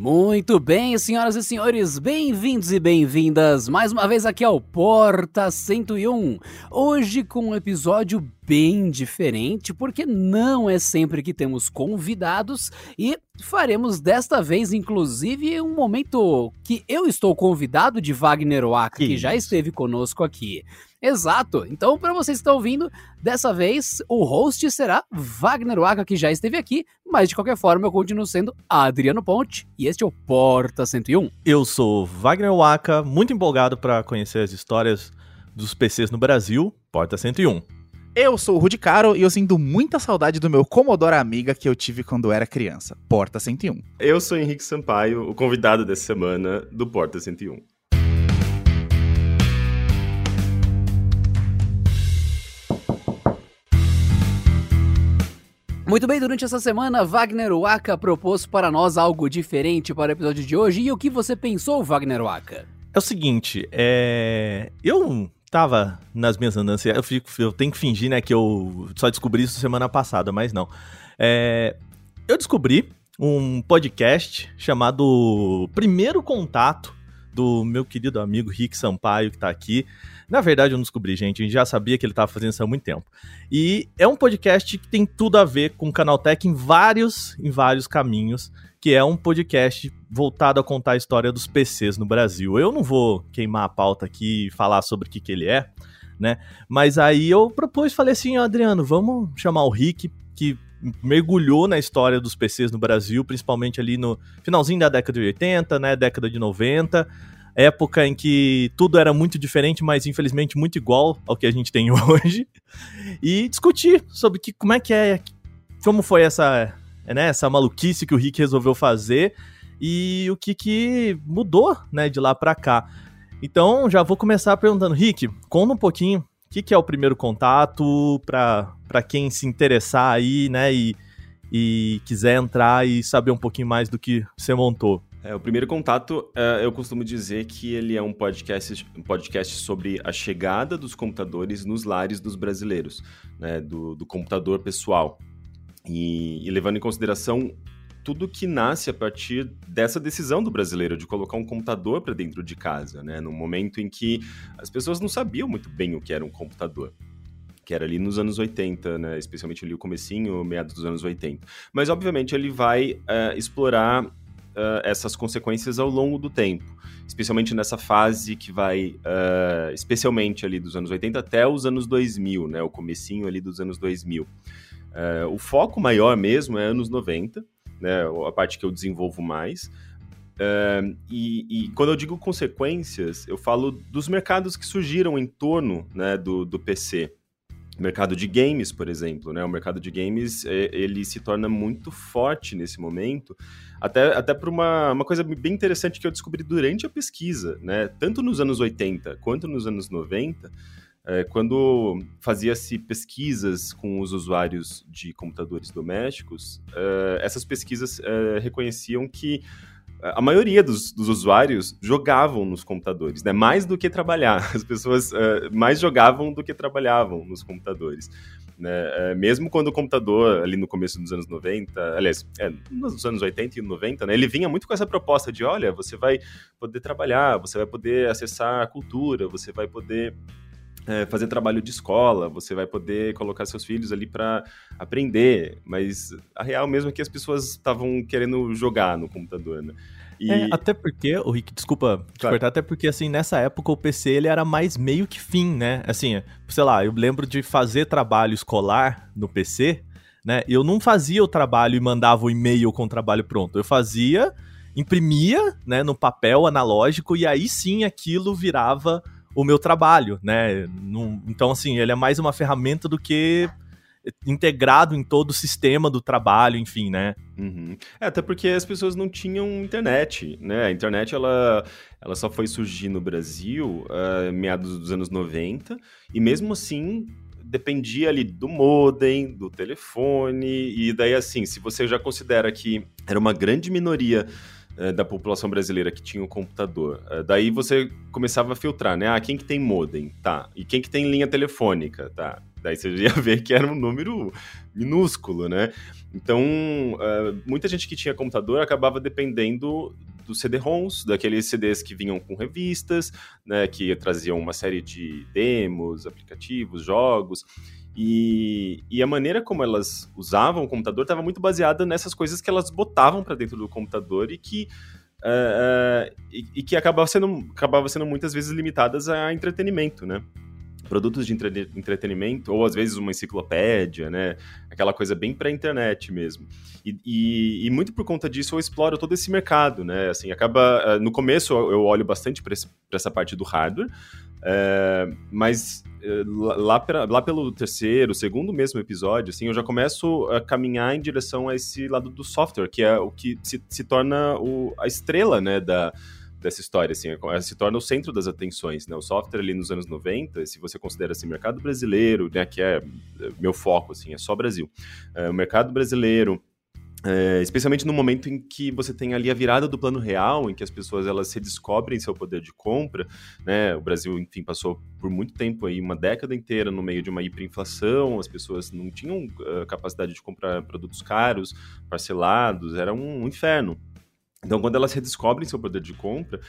Muito bem, senhoras e senhores, bem-vindos e bem-vindas mais uma vez aqui ao Porta 101. Hoje com um episódio bem diferente, porque não é sempre que temos convidados e faremos desta vez, inclusive, um momento que eu estou convidado de Wagner Waka, que, que já esteve conosco aqui. Exato. Então, para vocês que estão ouvindo, dessa vez o host será Wagner Waka, que já esteve aqui, mas de qualquer forma eu continuo sendo Adriano Ponte e este é o Porta 101. Eu sou Wagner Waka, muito empolgado para conhecer as histórias dos PCs no Brasil, Porta 101. Eu sou o Rudy Caro e eu sinto muita saudade do meu Commodore Amiga que eu tive quando era criança. Porta 101. Eu sou Henrique Sampaio, o convidado dessa semana do Porta 101. Muito bem, durante essa semana, Wagner Waka propôs para nós algo diferente para o episódio de hoje. E o que você pensou, Wagner Waka? É o seguinte, é... eu tava nas minhas andanças, eu, fico, eu tenho que fingir, né, que eu só descobri isso semana passada, mas não. É... Eu descobri um podcast chamado Primeiro Contato, do meu querido amigo Rick Sampaio, que tá aqui. Na verdade, eu não descobri, gente. A gente já sabia que ele estava fazendo isso há muito tempo. E é um podcast que tem tudo a ver com o Canaltech em vários, em vários caminhos, que é um podcast voltado a contar a história dos PCs no Brasil. Eu não vou queimar a pauta aqui e falar sobre o que, que ele é, né? Mas aí eu propus, falei assim, Adriano, vamos chamar o Rick, que mergulhou na história dos PCs no Brasil, principalmente ali no finalzinho da década de 80, né, década de 90, época em que tudo era muito diferente, mas infelizmente muito igual ao que a gente tem hoje, e discutir sobre que, como é que é, como foi essa, né, essa maluquice que o Rick resolveu fazer e o que, que mudou né, de lá para cá. Então já vou começar perguntando, Rick, conta um pouquinho o que, que é o primeiro contato para quem se interessar aí, né, e, e quiser entrar e saber um pouquinho mais do que você montou. É, o primeiro contato, é, eu costumo dizer que ele é um podcast, um podcast sobre a chegada dos computadores nos lares dos brasileiros, né, do, do computador pessoal. E, e, levando em consideração tudo que nasce a partir dessa decisão do brasileiro de colocar um computador para dentro de casa, né, num momento em que as pessoas não sabiam muito bem o que era um computador que era ali nos anos 80, né? Especialmente ali o comecinho, meados dos anos 80. Mas, obviamente, ele vai uh, explorar uh, essas consequências ao longo do tempo, especialmente nessa fase que vai, uh, especialmente ali dos anos 80 até os anos 2000, né, o comecinho ali dos anos 2000. Uh, o foco maior mesmo é anos 90, né, a parte que eu desenvolvo mais, Uh, e, e, quando eu digo consequências, eu falo dos mercados que surgiram em torno né, do, do PC mercado de games, por exemplo, né? O mercado de games, é, ele se torna muito forte nesse momento, até, até por uma, uma coisa bem interessante que eu descobri durante a pesquisa, né? Tanto nos anos 80 quanto nos anos 90, é, quando fazia-se pesquisas com os usuários de computadores domésticos, é, essas pesquisas é, reconheciam que a maioria dos, dos, usuários jogavam nos computadores, né? Mais do que trabalhar. As pessoas uh, mais jogavam do que trabalhavam nos computadores. Né? Uh, mesmo quando o computador, ali no começo dos anos 90, aliás, é, nos anos 80 e 90, né? Ele vinha muito com essa proposta de, olha, você vai poder trabalhar, você vai poder acessar a cultura, você vai poder é, fazer trabalho de escola, você vai poder colocar seus filhos ali para aprender, mas a real mesmo é que as pessoas estavam querendo jogar no computador, né? E... É, até porque, o Rick, desculpa te claro. cortar, até porque, assim, nessa época o PC ele era mais meio que fim, né? Assim, sei lá, eu lembro de fazer trabalho escolar no PC, né? Eu não fazia o trabalho e mandava o e-mail com o trabalho pronto. Eu fazia, imprimia, né, no papel analógico e aí sim aquilo virava o meu trabalho, né? então, assim, ele é mais uma ferramenta do que integrado em todo o sistema do trabalho, enfim, né? Uhum. É, até porque as pessoas não tinham internet, né? A internet, ela, ela só foi surgir no Brasil uh, meados dos anos 90, e mesmo assim dependia ali do modem, do telefone, e daí assim, se você já considera que era uma grande minoria é, da população brasileira que tinha um computador. É, daí você começava a filtrar, né? Ah, quem que tem modem? Tá. E quem que tem linha telefônica? Tá. Daí você ia ver que era um número minúsculo, né? Então, uh, muita gente que tinha computador acabava dependendo dos CD-ROMs, daqueles CDs que vinham com revistas, né, que traziam uma série de demos, aplicativos, jogos. E, e, a maneira como elas usavam o computador estava muito baseada nessas coisas que elas botavam para dentro do computador e que, uh, uh, e, e, que acabava sendo, acabava sendo muitas vezes limitadas a entretenimento, né? Produtos de entre entretenimento, ou às vezes uma enciclopédia, né? Aquela coisa bem para internet mesmo. E, e, e, muito por conta disso eu exploro todo esse mercado, né? Assim, acaba. Eh, no começo eu olho bastante para essa parte do hardware, é, mas eh, lá, pra, lá pelo terceiro, segundo mesmo episódio, assim, eu já começo a caminhar em direção a esse lado do software, que é o que se, se torna o, a estrela, né, da, dessa história, assim, se torna o centro das atenções, né? O software ali nos anos 90, se você considera assim, mercado brasileiro, né, que é meu foco, assim, é só Brasil. É, o mercado brasileiro, é, especialmente no momento em que você tem ali a virada do plano real, em que as pessoas elas se descobrem seu poder de compra, né? O Brasil, enfim, passou por muito tempo aí, uma década inteira no meio de uma hiperinflação, as pessoas não tinham uh, capacidade de comprar produtos caros, parcelados, era um, um inferno. Então, quando elas redescobrem seu poder de compra,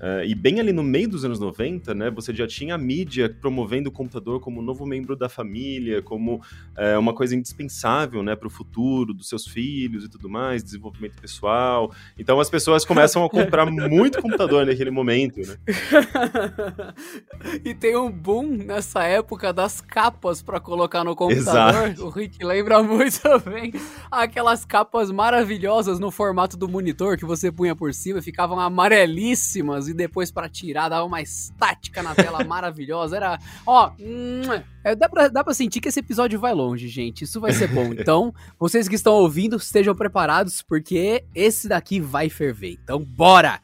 Uh, e bem ali no meio dos anos 90, né, você já tinha a mídia promovendo o computador como um novo membro da família, como uh, uma coisa indispensável né, para o futuro dos seus filhos e tudo mais, desenvolvimento pessoal. Então as pessoas começam a comprar muito computador naquele momento. Né? e tem um boom nessa época das capas para colocar no computador. Exato. O Rick lembra muito bem aquelas capas maravilhosas no formato do monitor que você punha por cima e ficavam amarelíssimas e depois para tirar, dava uma estática na tela maravilhosa. Era, ó, é, dá, pra, dá pra sentir que esse episódio vai longe, gente. Isso vai ser bom. Então, vocês que estão ouvindo, estejam preparados, porque esse daqui vai ferver. Então, bora!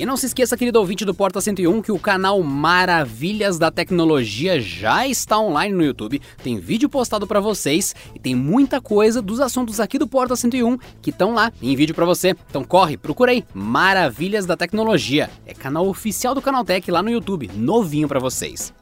E não se esqueça, querido ouvinte do Porta 101, que o canal Maravilhas da Tecnologia já está online no YouTube. Tem vídeo postado para vocês e tem muita coisa dos assuntos aqui do Porta 101 que estão lá em vídeo para você. Então corre, procura aí, Maravilhas da Tecnologia. É canal oficial do Canaltech lá no YouTube, novinho para vocês.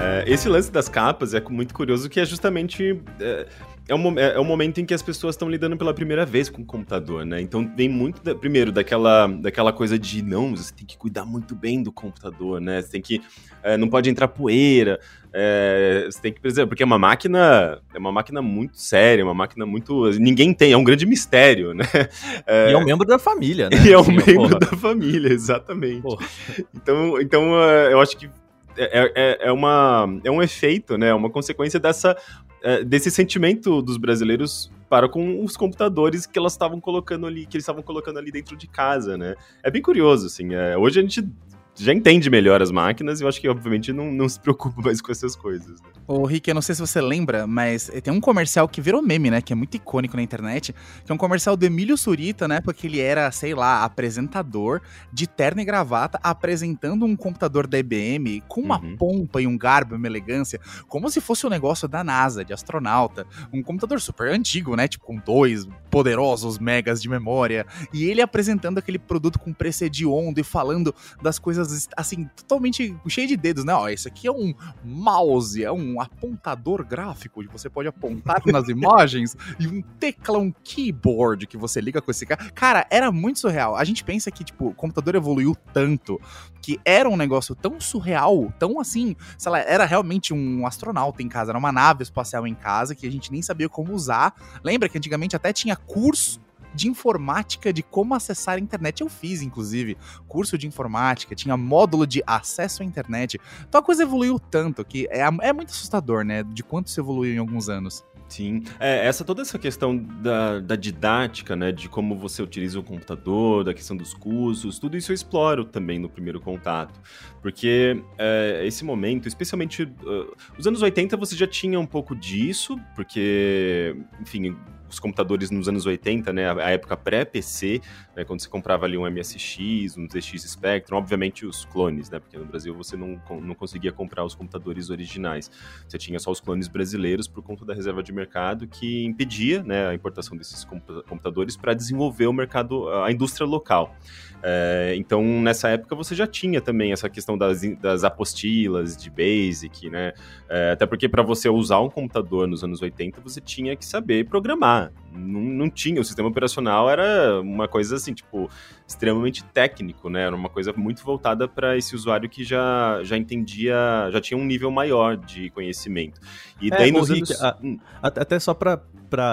É, esse lance das capas é muito curioso, que é justamente é, é um, é, é um momento em que as pessoas estão lidando pela primeira vez com o computador, né? Então vem muito, da, primeiro, daquela, daquela coisa de, não, você tem que cuidar muito bem do computador, né? Você tem que, é, não pode entrar poeira, é, você tem que, exemplo, porque é uma máquina, é uma máquina muito séria, uma máquina muito, ninguém tem, é um grande mistério, né? É, e é um membro da família, né? E é um Sim, membro porra. da família, exatamente. Porra. Então, então é, eu acho que é, é, é, uma, é um efeito, né? Uma consequência dessa é, desse sentimento dos brasileiros para com os computadores que elas estavam colocando ali, que eles estavam colocando ali dentro de casa, né? É bem curioso, assim. É, hoje a gente já entende melhor as máquinas e eu acho que, obviamente, não, não se preocupa mais com essas coisas. Né? Ô, Rick, eu não sei se você lembra, mas tem um comercial que virou meme, né? Que é muito icônico na internet, que é um comercial do Emílio Surita, né? Porque ele era, sei lá, apresentador de terno e gravata, apresentando um computador da IBM com uma uhum. pompa e um garbo, uma elegância, como se fosse um negócio da NASA, de astronauta. Um computador super antigo, né? Tipo, com dois poderosos megas de memória. E ele apresentando aquele produto com preço hediondo e falando das coisas coisas assim, totalmente cheio de dedos, né? Ó, esse aqui é um mouse, é um apontador gráfico que você pode apontar nas imagens e um teclado, um keyboard que você liga com esse cara. Cara, era muito surreal. A gente pensa que, tipo, o computador evoluiu tanto que era um negócio tão surreal, tão assim, sei lá, era realmente um astronauta em casa, era uma nave espacial em casa que a gente nem sabia como usar. Lembra que antigamente até tinha curso de informática de como acessar a internet. Eu fiz, inclusive, curso de informática, tinha módulo de acesso à internet. Então a coisa evoluiu tanto que é, é muito assustador, né? De quanto se evoluiu em alguns anos. Sim, é, essa toda essa questão da, da, didática, né, de como você utiliza o computador, da questão dos cursos, tudo isso eu exploro também no primeiro contato, porque é, esse momento, especialmente uh, os anos 80 você já tinha um pouco disso, porque, enfim, os computadores nos anos 80, né, a época pré-PC, né, quando você comprava ali um MSX, um ZX Spectrum, obviamente os clones, né, porque no Brasil você não, não conseguia comprar os computadores originais. Você tinha só os clones brasileiros por conta da reserva de mercado que impedia, né, a importação desses computadores para desenvolver o mercado, a indústria local. É, então, nessa época, você já tinha também essa questão das, das apostilas, de Basic, né? É, até porque para você usar um computador nos anos 80, você tinha que saber programar. Não, não tinha, o sistema operacional era uma coisa assim, tipo, extremamente técnico, né? Era uma coisa muito voltada para esse usuário que já, já entendia, já tinha um nível maior de conhecimento. E é, daí nos Rick, anos... a, hum. até só para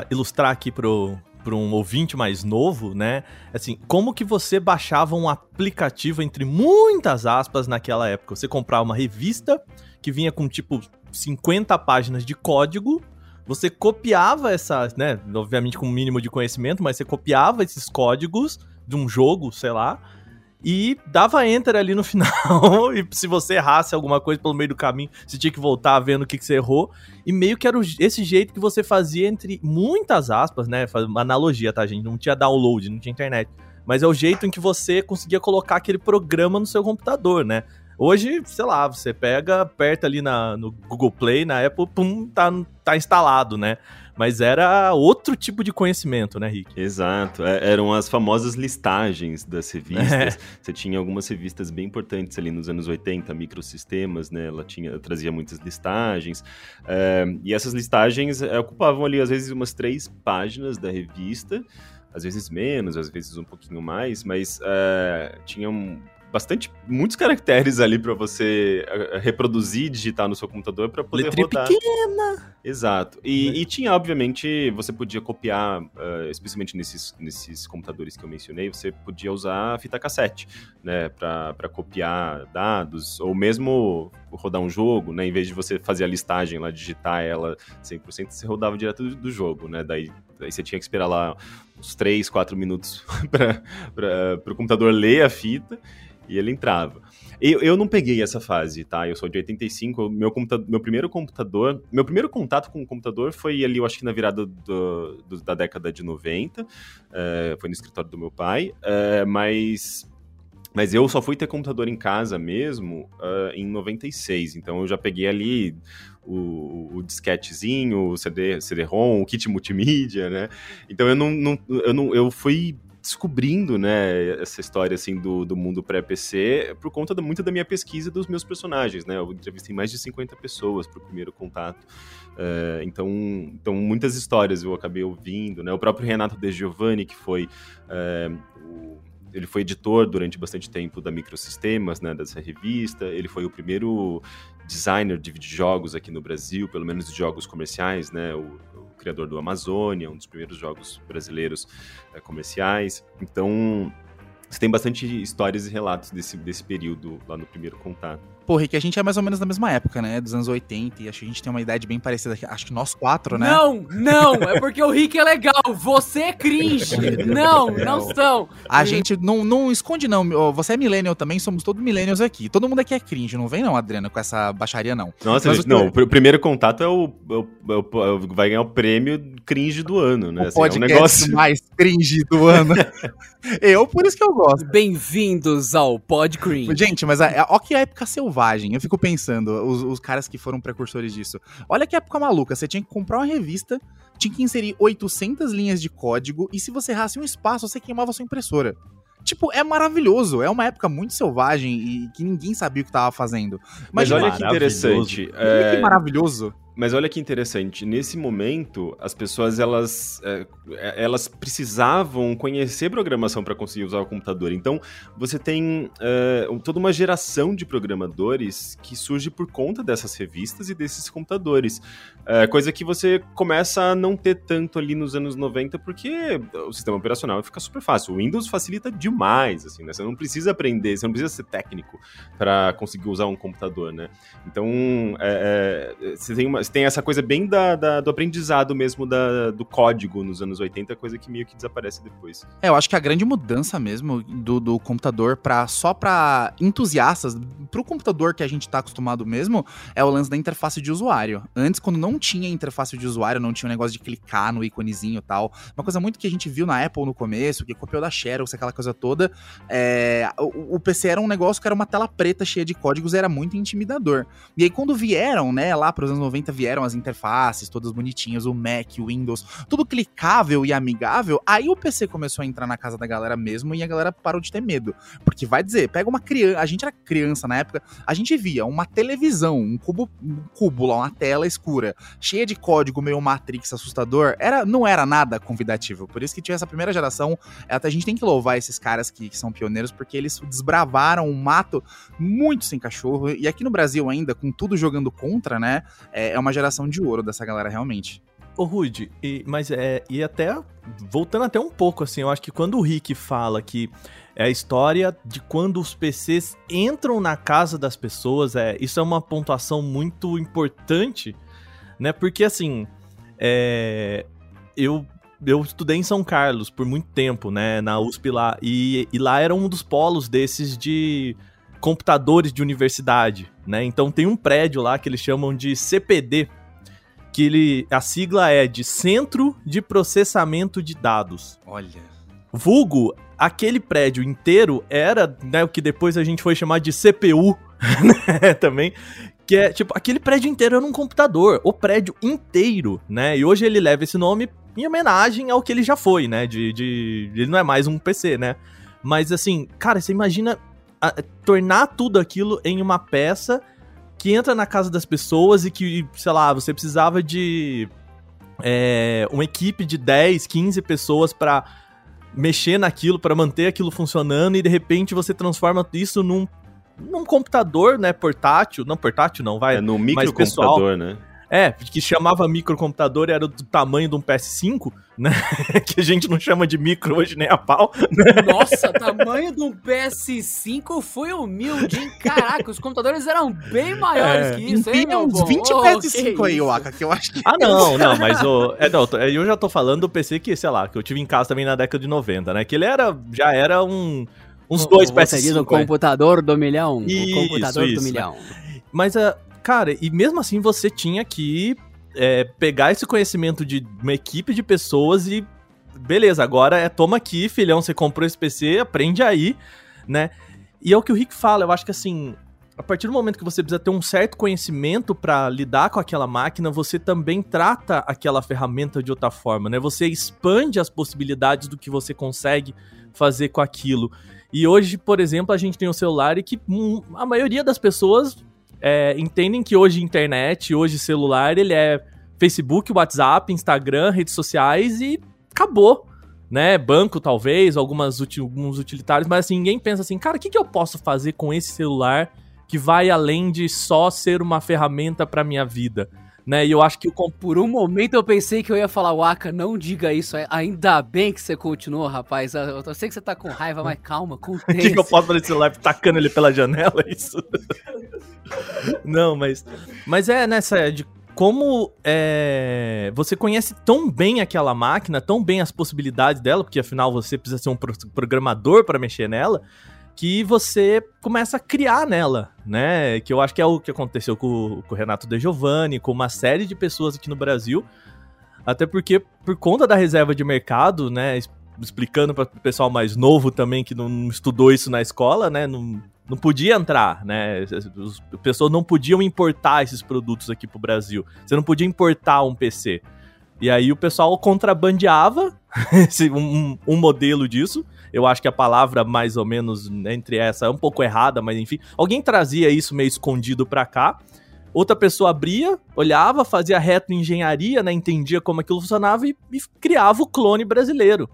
ilustrar aqui pro, para um ouvinte mais novo, né? Assim, como que você baixava um aplicativo entre muitas aspas naquela época? Você comprava uma revista que vinha com tipo 50 páginas de código, você copiava essas, né, obviamente com um mínimo de conhecimento, mas você copiava esses códigos de um jogo, sei lá, e dava enter ali no final. e se você errasse alguma coisa pelo meio do caminho, você tinha que voltar vendo o que, que você errou. E meio que era esse jeito que você fazia entre muitas aspas, né? Uma analogia, tá, gente? Não tinha download, não tinha internet. Mas é o jeito em que você conseguia colocar aquele programa no seu computador, né? Hoje, sei lá, você pega, aperta ali na, no Google Play, na Apple, pum, tá, tá instalado, né? Mas era outro tipo de conhecimento, né, Rick? Exato. É, eram as famosas listagens das revistas. É. Você tinha algumas revistas bem importantes ali nos anos 80, Microsistemas, né? Ela tinha, trazia muitas listagens. É, e essas listagens é, ocupavam ali, às vezes, umas três páginas da revista às vezes menos, às vezes um pouquinho mais, mas é, tinham bastante, muitos caracteres ali para você eh, eh, reproduzir e digitar no seu computador para poder Letrinha rodar. pequena! Exato. E, né? e, tinha, obviamente, você podia copiar, uh, especialmente nesses, nesses computadores que eu mencionei, você podia usar fita cassete, né, para copiar dados, ou mesmo rodar um jogo, né, em vez de você fazer a listagem lá, digitar ela 100%, você rodava direto do, do jogo, né, daí, daí você tinha que esperar lá uns 3, 4 minutos para o computador ler a fita, e ele entrava. Eu, eu não peguei essa fase, tá? Eu sou de 85, meu, meu primeiro computador, meu primeiro contato com o computador foi ali, eu acho que na virada do, do, da década de 90, é, foi no escritório do meu pai, é, mas mas eu só fui ter computador em casa mesmo uh, em 96, então eu já peguei ali o, o disquetezinho, o CD, CD-ROM, o kit multimídia, né? Então eu não, não, eu não, eu fui descobrindo, né, essa história, assim, do, do mundo pré-PC por conta da, muito da minha pesquisa dos meus personagens, né, eu entrevistei mais de 50 pessoas para o primeiro contato, uh, então, então muitas histórias eu acabei ouvindo, né, o próprio Renato De Giovanni, que foi uh, ele foi editor durante bastante tempo da Microsistemas, né, dessa revista. Ele foi o primeiro designer de videojogos aqui no Brasil, pelo menos de jogos comerciais, né? O, criador do Amazônia, um dos primeiros jogos brasileiros é, comerciais. Então, você tem bastante histórias e relatos desse, desse período lá no primeiro contato. Pô, Rick, a gente é mais ou menos da mesma época, né? Dos anos 80, e acho que a gente tem uma idade bem parecida. Acho que nós quatro, né? Não, não, é porque o Rick é legal, você é cringe. não, não são. A gente não, não esconde, não. Você é millennial também, somos todos millennials aqui. Todo mundo aqui é cringe, não vem não, Adriano, com essa baixaria, não. Nossa, gente, não, o primeiro contato é o, é o, é o, vai ganhar o prêmio cringe do ano, né? O assim, podcast é um negócio... mais cringe do ano. eu, por isso que eu gosto. Bem-vindos ao Pod Cringe. Gente, mas a, a, ó que época selvagem selvagem. Eu fico pensando, os, os caras que foram precursores disso. Olha que época maluca, você tinha que comprar uma revista, tinha que inserir 800 linhas de código, e se você errasse um espaço, você queimava sua impressora. Tipo, é maravilhoso. É uma época muito selvagem e que ninguém sabia o que tava fazendo. Mas, Mas olha que interessante. É... Que maravilhoso. Mas olha que interessante, nesse momento as pessoas elas, é, é elas precisavam conhecer programação para conseguir usar o computador. Então você tem é, toda uma geração de programadores que surge por conta dessas revistas e desses computadores. É, coisa que você começa a não ter tanto ali nos anos 90 porque o sistema operacional fica super fácil. O Windows facilita demais, assim, né? Você não precisa aprender, você não precisa ser técnico para conseguir usar um computador, né? Então é, é, você tem uma Tem essa coisa bem da, da do aprendizado mesmo da, do código nos anos 80, coisa que meio que desaparece depois. É, eu acho que a grande mudança mesmo do, do computador para só para entusiastas, pro computador que a gente tá acostumado mesmo, é o lance da interface de usuário. Antes, quando não tinha interface de usuário, não tinha o negócio de clicar no íconezinho e tal. Uma coisa muito que a gente viu na Apple no começo, que copiou da Xerox, aquela coisa toda. É, o, o, PC era um negócio que era uma tela preta cheia de códigos, era muito intimidador. E aí, quando vieram, né, lá para os anos 90, vieram as interfaces todas bonitinhas, o Mac, o Windows, tudo clicável e amigável, aí o PC começou a entrar na casa da galera mesmo e a galera parou de ter medo. Porque vai dizer, pega uma criança, a gente era criança na época, a gente via uma televisão, um cubo, um cubo lá, uma tela escura, cheia de código meio Matrix assustador, era, não era nada convidativo. Por isso que tinha essa primeira geração, até a gente tem que louvar esses caras que, que são pioneiros, porque eles desbravaram um mato muito sem cachorro, e aqui no Brasil ainda, com tudo jogando contra, né, é, é uma geração de ouro dessa galera realmente. Ô, Rude, e, mas é. E até. Voltando até um pouco, assim, eu acho que quando o Rick fala que é a história de quando os PCs entram na casa das pessoas, é, isso é uma pontuação muito importante, né? Porque, assim. É, eu eu estudei em São Carlos por muito tempo, né, na USP lá, e, e, lá era um dos polos desses de computadores de universidade, né, então tem um prédio lá que eles chamam de CPD, que ele, a sigla é de Centro de Processamento de Dados. Olha. Vulgo, aquele prédio inteiro era, né, o que depois a gente foi chamar de CPU, né, também, que é, tipo, aquele prédio inteiro era um computador, o prédio inteiro, né, e hoje ele leva esse nome em homenagem ao que ele já foi, né, de, de ele não é mais um PC, né, mas assim, cara, você imagina a, tornar tudo aquilo em uma peça que entra na casa das pessoas e que, sei lá, você precisava de é, uma equipe de 10, 15 pessoas para mexer naquilo, para manter aquilo funcionando e de repente você transforma isso num, num computador, né, portátil, não portátil não, vai, é num microcomputador, né? É, que chamava microcomputador era do tamanho de um PS5, né? que a gente não chama de micro hoje nem a pau. Nossa, tamanho de um PS5 foi humilde, hein? Caraca, os computadores eram bem maiores é. que isso, hein, meu uns 20 oh, PS5 aí, Waka, que eu acho que... Ah, não, não, mas o... É, não, eu já tô falando do PC que, sei lá, que eu tive em casa também na década de 90, né? Que ele era, já era um... Uns dois PS5. do computador do milhão. Isso, o computador isso. do milhão. Mas uh, Cara, e mesmo assim você tinha que é, pegar esse conhecimento de uma equipe de pessoas e. Beleza, agora é toma aqui, filhão, você comprou esse PC, aprende aí, né? E é o que o Rick fala, eu acho que assim, a partir do momento que você precisa ter um certo conhecimento para lidar com aquela máquina, você também trata aquela ferramenta de outra forma, né? Você expande as possibilidades do que você consegue fazer com aquilo. E hoje, por exemplo, a gente tem um celular e que hum, a maioria das pessoas é, entendem que hoje internet, hoje celular, ele é Facebook, WhatsApp, Instagram, redes sociais e acabou. Né, banco talvez, algumas alguns utilitários, mas assim, ninguém pensa assim, cara, o que, que eu posso fazer com esse celular que vai além de só ser uma ferramenta para minha vida? Né? E eu acho que por um momento eu pensei que eu ia falar, Waka, não diga isso. Ainda bem que você continuou, rapaz. Eu sei que você tá com raiva, mas calma, contente. O que, que eu posso fazer celular tacando ele pela janela? Isso. não, mas. Mas é nessa de como é, você conhece tão bem aquela máquina, tão bem as possibilidades dela, porque afinal você precisa ser um programador para mexer nela que você começa a criar nela, né? Que eu acho que é o que aconteceu com, com o Renato De Giovanni, com uma série de pessoas aqui no Brasil. Até porque, por conta da reserva de mercado, né? Explicando para o pessoal mais novo também que não estudou isso na escola, né? Não, não podia entrar, né? As pessoas não podiam importar esses produtos aqui pro Brasil. Você não podia importar um PC. E aí o pessoal contrabandeava um, um modelo disso eu acho que a palavra mais ou menos entre essa é um pouco errada, mas enfim. Alguém trazia isso meio escondido pra cá. Outra pessoa abria, olhava, fazia reto engenharia, né, entendia como aquilo funcionava e, e criava o clone brasileiro,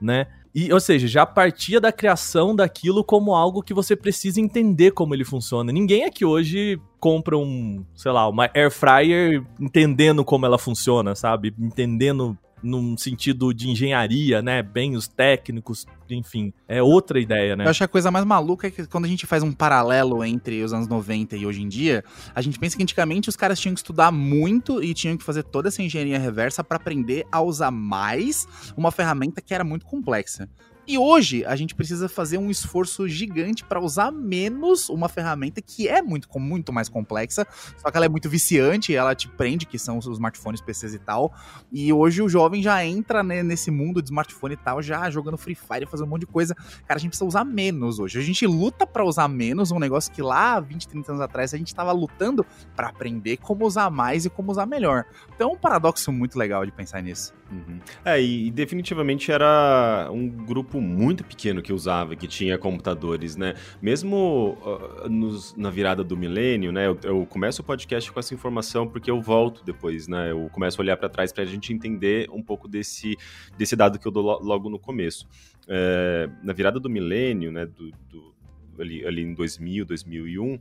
né? E, ou seja, já partia da criação daquilo como algo que você precisa entender como ele funciona. Ninguém aqui hoje compra um, sei lá, uma air fryer entendendo como ela funciona, sabe? Entendendo num sentido de engenharia, né? Bem os técnicos, enfim, é outra ideia, né? Eu acho que a coisa mais maluca é que quando a gente faz um paralelo entre os anos 90 e hoje em dia, a gente pensa que antigamente os caras tinham que estudar muito e tinham que fazer toda essa engenharia reversa para aprender a usar mais uma ferramenta que era muito complexa. E hoje a gente precisa fazer um esforço gigante para usar menos uma ferramenta que é muito, muito mais complexa, só que ela é muito viciante, ela te prende, que são os smartphones, PCs e tal. E hoje o jovem já entra né, nesse mundo de smartphone e tal, já jogando Free Fire, fazendo um monte de coisa. Cara, a gente precisa usar menos hoje. A gente luta para usar menos, um negócio que lá 20, 30 anos atrás a gente estava lutando para aprender como usar mais e como usar melhor. Então é um paradoxo muito legal de pensar nisso. Uhum. É, e definitivamente era um grupo muito pequeno que usava, que tinha computadores, né? Mesmo uh, nos, na virada do milênio, né? Eu, eu, começo o podcast com essa informação porque eu volto depois, né? Eu começo a olhar para trás para a gente entender um pouco desse, desse dado que eu dou logo no começo. É, na virada do milênio, né? Do, do, ali, ali em 2000, 2001,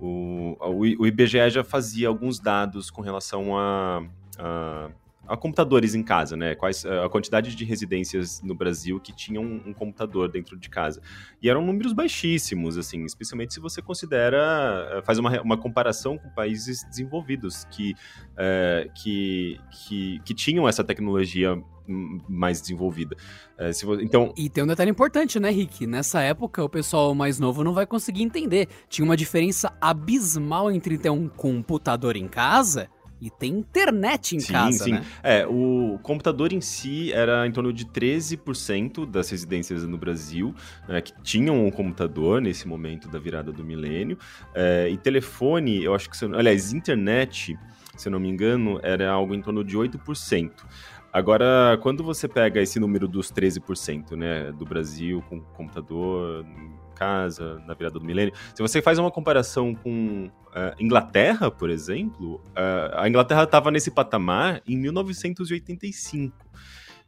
o, o IBGE já fazia alguns dados com relação a, a a computadores em casa, né? Quais a quantidade de residências no Brasil que tinham um, computador dentro de casa. E eram números baixíssimos, assim, especialmente se você considera, eh, faz uma, uma comparação com países desenvolvidos que, é, que, que, que tinham essa tecnologia mais desenvolvida. É, então... E tem um detalhe importante, né, Rick? Nessa época, o pessoal mais novo não vai conseguir entender. Tinha uma diferença abismal entre ter um computador em casa e tem internet em sim, casa, sim. né? É, o computador em si era em torno de 13% das residências no Brasil né, que tinham um computador nesse momento da virada do milênio. É, e telefone, eu acho que... Aliás, internet, se eu não me engano, era algo em torno de 8%. Agora, quando você pega esse número dos 13%, né, do Brasil com computador casa na virada do milênio, se você faz uma comparação com Uh, Inglaterra, por exemplo, uh, a Inglaterra estava nesse patamar em 1985.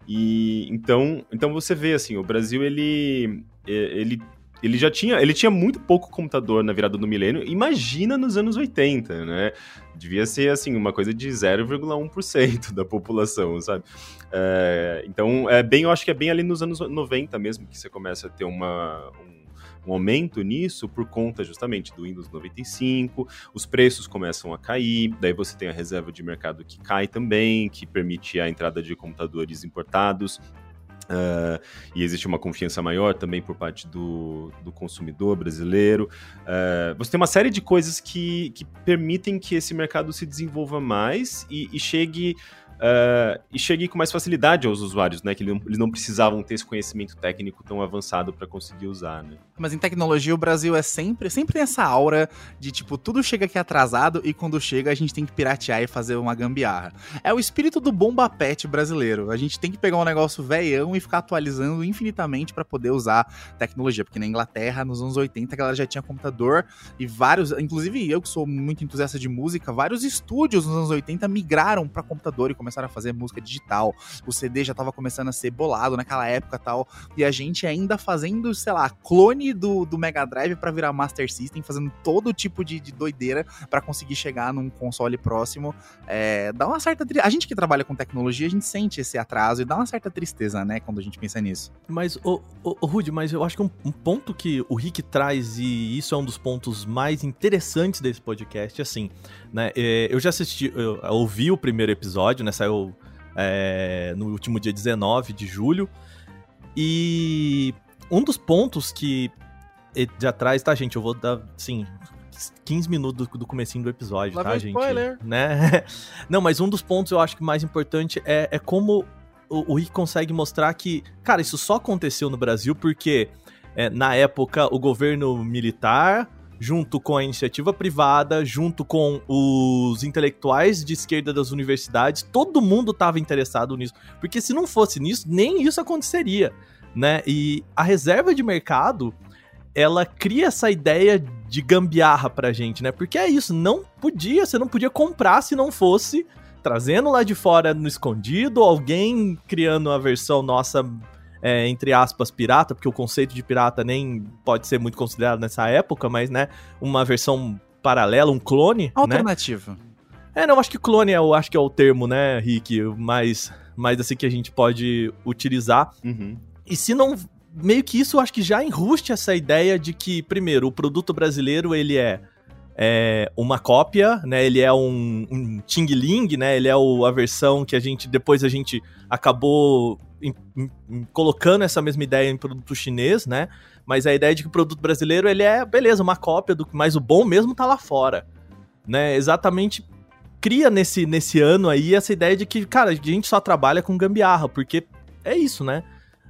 E então, então você vê assim, o Brasil ele ele ele já tinha, ele tinha muito pouco computador na virada do milênio. Imagina nos anos 80, né? Devia ser assim uma coisa de 0,1% da população, sabe? É, então, é bem, eu acho que é bem ali nos anos 90 mesmo que você começa a ter uma um, um aumento nisso por conta justamente do Windows 95, os preços começam a cair, daí você tem a reserva de mercado que cai também, que permite a entrada de computadores importados. Uh, e existe uma confiança maior também por parte do, do consumidor brasileiro. Uh, você tem uma série de coisas que, que permitem que esse mercado se desenvolva mais e, e chegue Uh, e chegue com mais facilidade aos usuários, né? Que eles não precisavam ter esse conhecimento técnico tão avançado para conseguir usar, né? Mas em tecnologia o Brasil é sempre, sempre tem essa aura de tipo, tudo chega aqui atrasado e quando chega a gente tem que piratear e fazer uma gambiarra. É o espírito do bomba pet brasileiro. A gente tem que pegar um negócio velhão e ficar atualizando infinitamente para poder usar tecnologia, porque na Inglaterra, nos anos 80, a galera já tinha computador e vários, inclusive eu que sou muito entusiasta de música, vários estúdios nos anos 80 migraram para computador e começaram a fazer música digital. O CD já tava começando a ser bolado naquela época tal. E a gente ainda fazendo, sei lá, clone do, do Mega Drive para virar Master System, fazendo todo tipo de, de doideira para conseguir chegar num console próximo. É, dá uma certa. A gente que trabalha com tecnologia, a gente sente esse atraso e dá uma certa tristeza, né, quando a gente pensa nisso. Mas, o, Rude, mas eu acho que um, um ponto que o Rick traz, e isso é um dos pontos mais interessantes desse podcast, assim, né? É, eu já assisti, eu ouvi o primeiro episódio, né? Saiu é, no último dia 19 de julho. E um dos pontos que de atrás, tá, gente? Eu vou dar, sim, 15 minutos do, do comecinho do episódio, Lá tá, gente? Spoiler. Né? Não, mas um dos pontos eu acho que mais importante é, é como o, o Rick consegue mostrar que, cara, isso só aconteceu no Brasil porque é, na época o governo militar junto com a iniciativa privada, junto com os intelectuais de esquerda das universidades, todo mundo estava interessado nisso. Porque se não fosse nisso, nem isso aconteceria, né? E a reserva de mercado, ela cria essa ideia de gambiarra pra gente, né? Porque é isso, não podia, você não podia comprar se não fosse trazendo lá de fora no escondido, alguém criando a versão nossa é, entre aspas, pirata, porque o conceito de pirata nem pode ser muito considerado nessa época, mas, né, uma versão paralela, um clone, Alternativo. Né? É, não, acho que clone é o, acho que é o termo, né, Rick, mais, mais assim que a gente pode utilizar. Uhum. E se não meio que isso eu acho que já enruste essa ideia de que, primeiro, o produto brasileiro ele é, é uma cópia, né? Ele é um, um Ting Ling, né? Ele é o, a versão que a gente depois a gente acabou em, em, colocando essa mesma ideia em produto chinês, né? Mas a ideia de que o produto brasileiro ele é, beleza, uma cópia do mas o bom mesmo tá lá fora, né? Exatamente cria nesse, nesse ano aí essa ideia de que, cara, a gente só trabalha com gambiarra, porque é isso, né?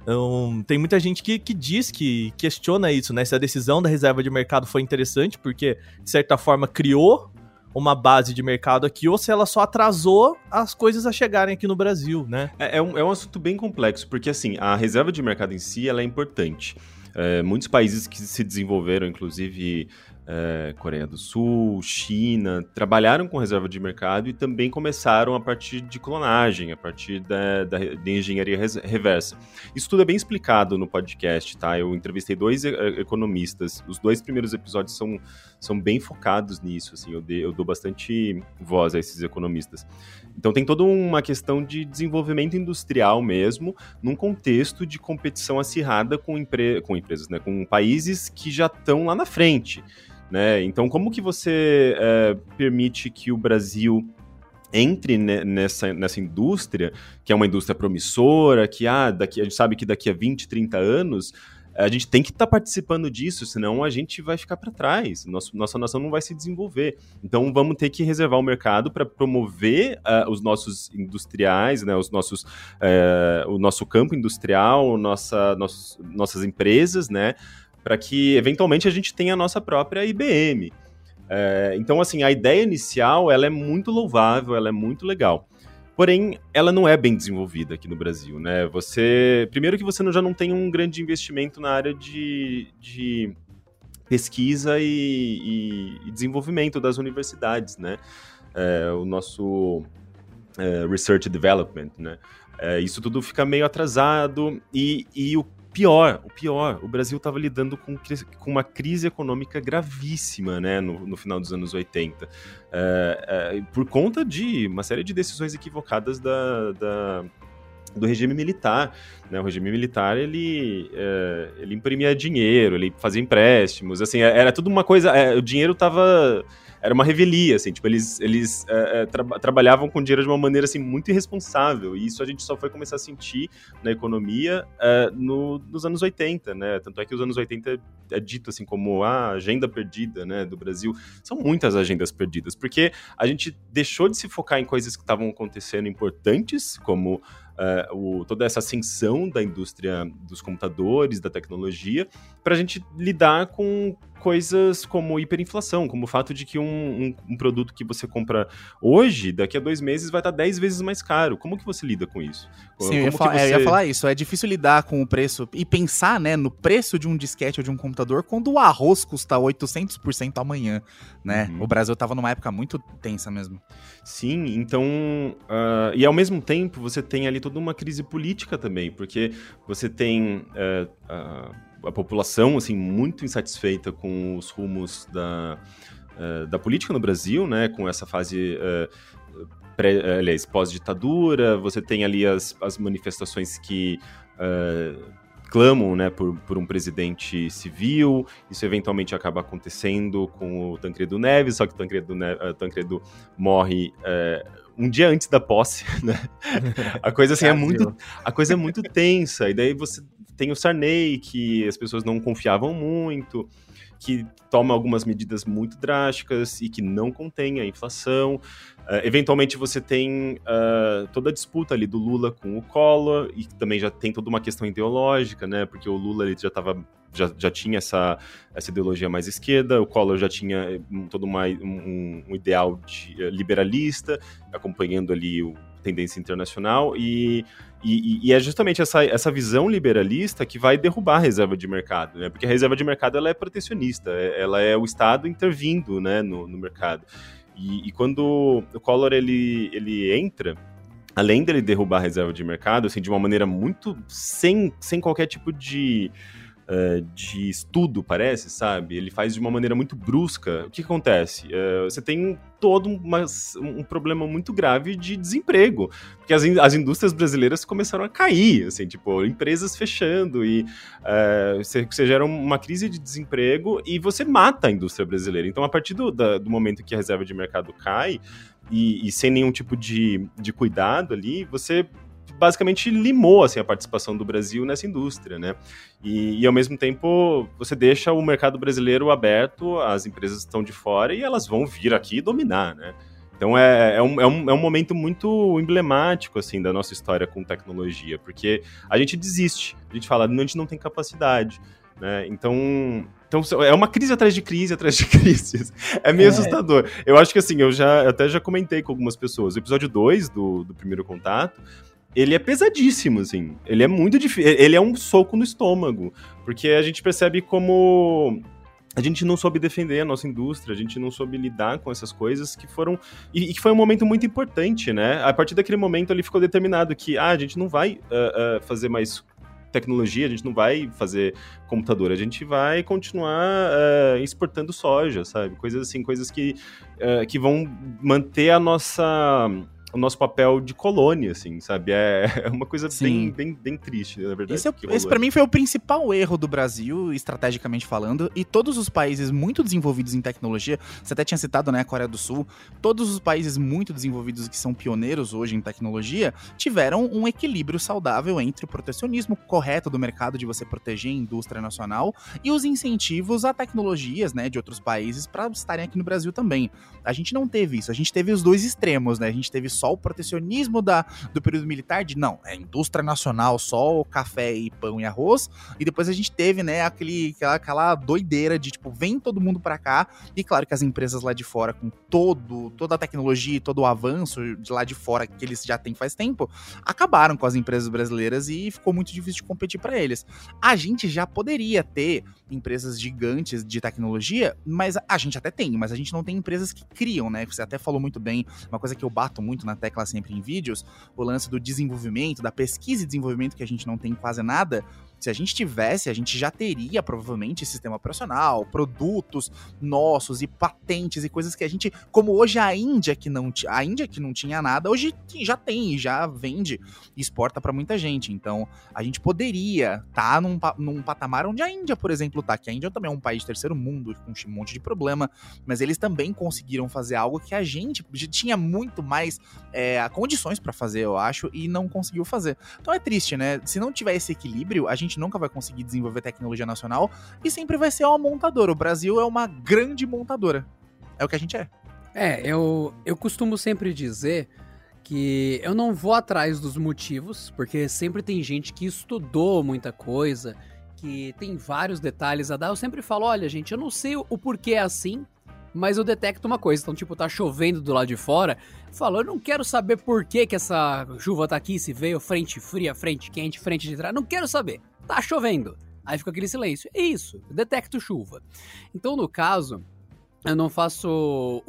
Um, tem muita gente que, que diz que questiona isso, né? Se a decisão da reserva de mercado foi interessante, porque, de certa forma, criou uma base de mercado aqui, ou se ela só atrasou as coisas a chegarem aqui no Brasil, né? É, é, um, é um assunto bem complexo, porque, assim, a reserva de mercado em si, ela é importante. É, muitos países que se desenvolveram, inclusive é, Coreia do Sul, China, trabalharam com reserva de mercado e também começaram a partir de clonagem, a partir da, da, da engenharia reversa. Isso tudo é bem explicado no podcast, tá? Eu entrevistei dois economistas, os dois primeiros episódios são, são bem focados nisso, assim, eu, de, eu dou bastante voz a esses economistas. Então tem toda uma questão de desenvolvimento industrial mesmo, num contexto de competição acirrada com, empre com empresas, né, com países que já estão lá na frente. Né? Então, como que você é, permite que o Brasil entre nessa, nessa indústria, que é uma indústria promissora, que ah, daqui, a gente sabe que daqui a 20, 30 anos a gente tem que estar tá participando disso, senão a gente vai ficar para trás, nosso, nossa nação não vai se desenvolver. Então vamos ter que reservar o mercado para promover uh, os nossos industriais, né, os nossos, uh, o nosso campo industrial, nossa, nossos, nossas empresas, né, para que eventualmente a gente tenha a nossa própria IBM. É, então, assim, a ideia inicial ela é muito louvável, ela é muito legal. Porém, ela não é bem desenvolvida aqui no Brasil, né? Você, primeiro que você já não tem um grande investimento na área de, de pesquisa e, e, e desenvolvimento das universidades, né? É, o nosso é, research development, né? É, isso tudo fica meio atrasado e, e o pior, o pior, o Brasil estava lidando com, com, uma crise econômica gravíssima, né, no, no final dos anos 80, é, é, por conta de uma série de decisões equivocadas da, da do regime militar, né? O regime militar ele, é, ele imprimia dinheiro, ele fazia empréstimos, assim, era tudo uma coisa, o dinheiro estava era uma revelia, assim, tipo, eles, eles é, é, tra trabalhavam com dinheiro de uma maneira, assim, muito irresponsável, e isso a gente só foi começar a sentir na economia é, no, nos anos 80, né, tanto é que os anos 80 é dito, assim, como a agenda perdida, né, do Brasil, são muitas agendas perdidas, porque a gente deixou de se focar em coisas que estavam acontecendo importantes, como Uh, o, toda essa ascensão da indústria dos computadores, da tecnologia, para a gente lidar com coisas como hiperinflação, como o fato de que um, um, um, produto que você compra hoje, daqui a dois meses, vai estar 10 vezes mais caro. Como que você lida com isso? Sim, eu ia, você... é, eu ia, falar isso. É difícil lidar com o preço e pensar né, no preço de um disquete ou de um computador quando o arroz custa 800% amanhã. Né? Uhum. O Brasil estava numa época muito tensa mesmo. Sim, então. Uh, e ao mesmo tempo, você tem ali toda uma crise política também, porque você tem. Uh, uh, a população assim muito insatisfeita com os rumos da, uh, da política no Brasil, né, com essa fase aliás, pós-ditadura, você tem ali as, as manifestações que uh, clamam né, por, por um presidente civil, isso eventualmente acaba acontecendo com o Tancredo Neves, só que o Tancredo, uh, Tancredo morre uh, um dia antes da posse, né? A coisa assim é muito, a coisa é muito tensa, e daí você tem o Sarney, que as pessoas não confiavam muito, que toma algumas medidas muito drásticas e que não contém a inflação. Uh, eventualmente você tem uh, toda a disputa ali do Lula com o Collor, e também já tem toda uma questão ideológica, né? Porque o Lula ele já estava já, já tinha essa, essa ideologia mais esquerda, o Collor já tinha todo uma, um, um ideal de, uh, liberalista, acompanhando ali o tendência internacional, e e, e, é justamente essa, essa visão liberalista que vai derrubar a reserva de mercado, né? Porque a reserva de mercado ela é protecionista, é, ela é o Estado intervindo né, no, no mercado. E, e, quando o Collor ele, ele entra, além dele derrubar a reserva de mercado, assim, de uma maneira muito sem, sem qualquer tipo de uh, de estudo, parece, sabe? Ele faz de uma maneira muito brusca. O que acontece? Uh, você tem todo uma, um problema muito grave de desemprego, porque as, as indústrias brasileiras começaram a cair, assim, tipo, empresas fechando e uh, você, você gera uma crise de desemprego e você mata a indústria brasileira. Então, a partir do, da, do momento que a reserva de mercado cai, e, e, sem nenhum tipo de, de cuidado ali, você basicamente limou assim, a participação do Brasil nessa indústria, né? E, e, ao mesmo tempo você deixa o mercado brasileiro aberto, as empresas estão de fora e elas vão vir aqui dominar, né? Então é, é, um, é, um, é um momento muito emblemático assim da nossa história com tecnologia, porque a gente desiste, a gente fala, a gente não tem capacidade. Né? Então, então é uma crise atrás de crise atrás de crise. É meio é. assustador. Eu acho que assim, eu já até já comentei com algumas pessoas. O episódio 2 do, do primeiro contato, ele é pesadíssimo, assim. Ele é muito difícil. Ele é um soco no estômago. Porque a gente percebe como a gente não soube defender a nossa indústria, a gente não soube lidar com essas coisas que foram. E, que foi um momento muito importante, né? A partir daquele momento ele ficou determinado que ah, a gente não vai uh, uh, fazer mais tecnologia, a gente não vai fazer computador, a gente vai continuar uh, exportando soja, sabe? Coisas assim, coisas que, que vão manter a nossa o nosso papel de colônia, assim, sabe? É, é uma coisa bem, bem, bem triste, na verdade. Esse, é, esse para mim foi o principal erro do Brasil, estrategicamente falando, e todos os países muito desenvolvidos em tecnologia, você até tinha citado, né, a Coreia do Sul, todos os países muito desenvolvidos que são pioneiros hoje em tecnologia, tiveram um equilíbrio saudável entre o protecionismo correto do mercado de você proteger a indústria nacional e os incentivos a tecnologias, né, de outros países para estarem aqui no Brasil também. A gente não teve isso, a gente teve os dois extremos, né? A gente teve só o protecionismo da, do período militar, de não, é indústria nacional, só café e pão e arroz, e depois a gente teve, né, aquele, aquela, aquela doideira de, tipo, vem todo mundo para cá, e claro que as empresas lá de fora, com todo, toda a tecnologia e todo o avanço de lá de fora que eles já têm faz tempo, acabaram com as empresas brasileiras e ficou muito difícil de competir para eles. A gente já poderia ter empresas gigantes de tecnologia, mas a gente até tem, mas a gente não tem empresas que criam, né? Você até falou muito bem, uma coisa que eu bato muito na tecla sempre em vídeos, o lance do desenvolvimento, da pesquisa e desenvolvimento que a gente não tem quase nada, se a gente tivesse, a gente já teria provavelmente sistema operacional, produtos nossos e patentes e coisas que a gente, como hoje a Índia que não a Índia que não tinha nada, hoje já tem, já vende e exporta para muita gente. Então, a gente poderia estar tá num, num patamar onde a Índia, por exemplo, tá, que a Índia também é um país de terceiro mundo com um monte de problema, mas eles também conseguiram fazer algo que a gente tinha muito mais é, condições para fazer, eu acho, e não conseguiu fazer. Então é triste, né? Se não tiver esse equilíbrio, a gente gente nunca vai conseguir desenvolver tecnologia nacional e sempre vai ser uma montadora. O Brasil é uma grande montadora. É o que a gente é. É, eu, eu costumo sempre dizer que eu não vou atrás dos motivos, porque sempre tem gente que estudou muita coisa, que tem vários detalhes a dar. Eu sempre falo: olha, gente, eu não sei o porquê é assim, mas eu detecto uma coisa. Então, tipo, tá chovendo do lado de fora. Falo, eu não quero saber por que, que essa chuva tá aqui, se veio frente fria, frente quente, frente de trás. Não quero saber tá chovendo. Aí fica aquele silêncio. É isso, detecto chuva. Então, no caso, eu não faço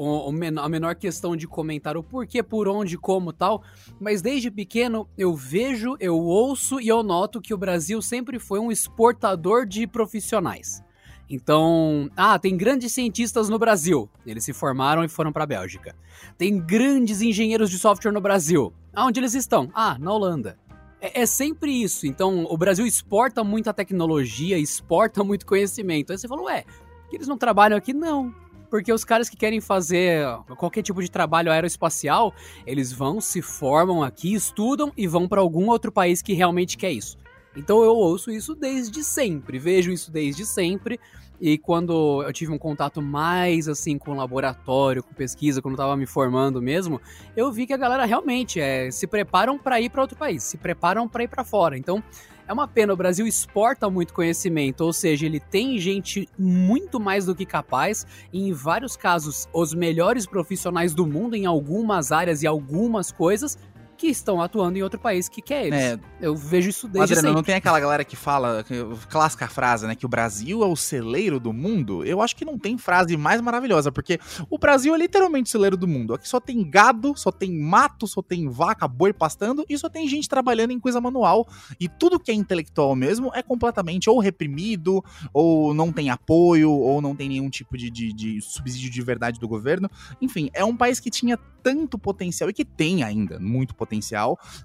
a menor questão de comentar o porquê, por onde, como tal, mas desde pequeno eu vejo, eu ouço e eu noto que o Brasil sempre foi um exportador de profissionais. Então, ah, tem grandes cientistas no Brasil. Eles se formaram e foram para a Bélgica. Tem grandes engenheiros de software no Brasil. Aonde eles estão? Ah, na Holanda. É, é, sempre isso. Então, o Brasil exporta muita tecnologia, exporta muito conhecimento. Aí você falou, ué, que eles não trabalham aqui? Não. Porque os caras que querem fazer qualquer tipo de trabalho aeroespacial, eles vão, se formam aqui, estudam e vão para algum outro país que realmente quer isso. Então eu ouço isso desde sempre, vejo isso desde sempre. E quando eu tive um contato mais assim com laboratório, com pesquisa, quando eu tava me formando mesmo, eu vi que a galera realmente é, se preparam para ir para outro país, se preparam para ir para fora. Então, é uma pena, o Brasil exporta muito conhecimento, ou seja, ele tem gente muito mais do que capaz, e em vários casos, os melhores profissionais do mundo em algumas áreas e algumas coisas, que estão atuando em outro país que quer eles. É. Eu vejo isso desde Adriano, sempre. não tem aquela galera que fala, que- clássica frase, né, que o Brasil é o celeiro do mundo? Eu acho que não tem frase mais maravilhosa, porque o Brasil é literalmente o celeiro do mundo. Aqui só tem gado, só tem mato, só tem vaca, boi pastando e só tem gente trabalhando em coisa manual. E tudo que é intelectual mesmo é completamente ou reprimido, ou não tem apoio, ou não tem nenhum tipo de, de, de subsídio de verdade do governo. Enfim, é um país que tinha tanto potencial e que tem ainda muito potencial,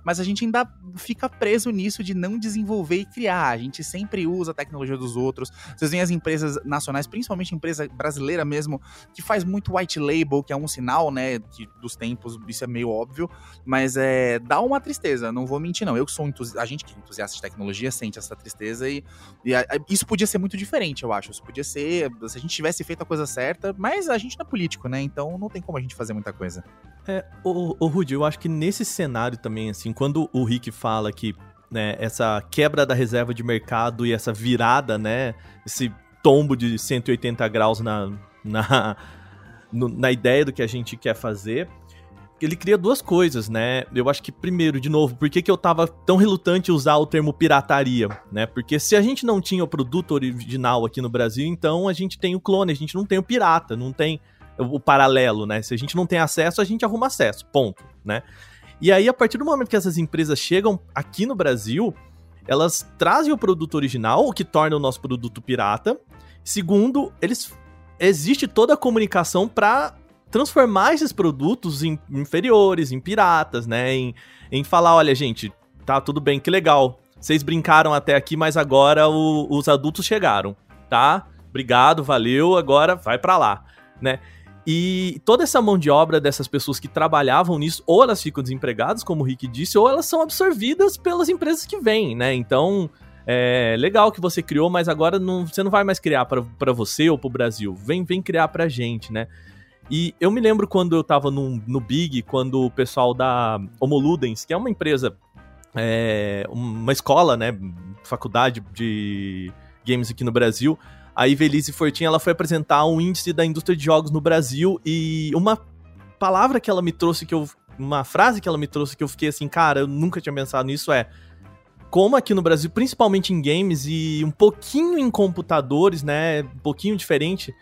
mas a gente ainda fica preso nisso de não desenvolver e criar. A gente sempre usa a tecnologia dos outros. Vocês veem as empresas nacionais, principalmente empresa brasileira mesmo, que faz muito white label, que é um sinal, né, que dos tempos, isso é meio óbvio, mas é dá uma tristeza, não vou mentir não. Eu sou a gente que é entusiasta de tecnologia sente essa tristeza e, e a- isso podia ser muito diferente, eu acho. Isso podia ser se a gente tivesse feito a coisa certa, mas a gente não é político, né? Então não tem como a gente fazer muita coisa. É, ô Rudy, eu acho que nesse cenário também, assim, quando o Rick fala que né, essa quebra da reserva de mercado e essa virada, né, esse tombo de 180 graus na, na, no- na ideia do que a gente quer fazer, ele cria duas coisas, né? Eu acho que, primeiro, de novo, por que, que eu tava tão relutante usar o termo pirataria, né? Porque se a gente não tinha o produto original aqui no Brasil, então a gente tem o clone, a gente não tem o pirata, não tem o paralelo, né? Se a gente não tem acesso, a gente arruma acesso, ponto, né? E aí, a partir do momento que essas empresas chegam aqui no Brasil, elas trazem o produto original, o que torna o nosso produto pirata. Segundo, eles existe toda a comunicação para transformar esses produtos em inferiores, em piratas, né? Em, em falar, olha, gente, tá tudo bem, que legal. Vocês brincaram até aqui, mas agora o- os adultos chegaram, tá? Obrigado, valeu, agora vai pra lá, né? E toda essa mão de obra dessas pessoas que trabalhavam nisso, ou elas ficam desempregadas, como o Rick disse, ou elas são absorvidas pelas empresas que vêm, né? Então, é legal que você criou, mas agora não, você não vai mais criar pra você ou pro Brasil. Vem, vem criar pra gente, né? E eu me lembro quando eu tava no, no Big, quando o pessoal da Homoludens, que é uma empresa, é, uma escola, né, faculdade de games aqui no Brasil, a Ivelisse Fortin, ela foi apresentar um índice da indústria de jogos no Brasil e uma palavra que ela me trouxe, que eu, uma frase que ela me trouxe que eu fiquei assim, cara, eu nunca tinha pensado nisso é como aqui no Brasil, principalmente em games e um pouquinho em computadores, né, um pouquinho diferente,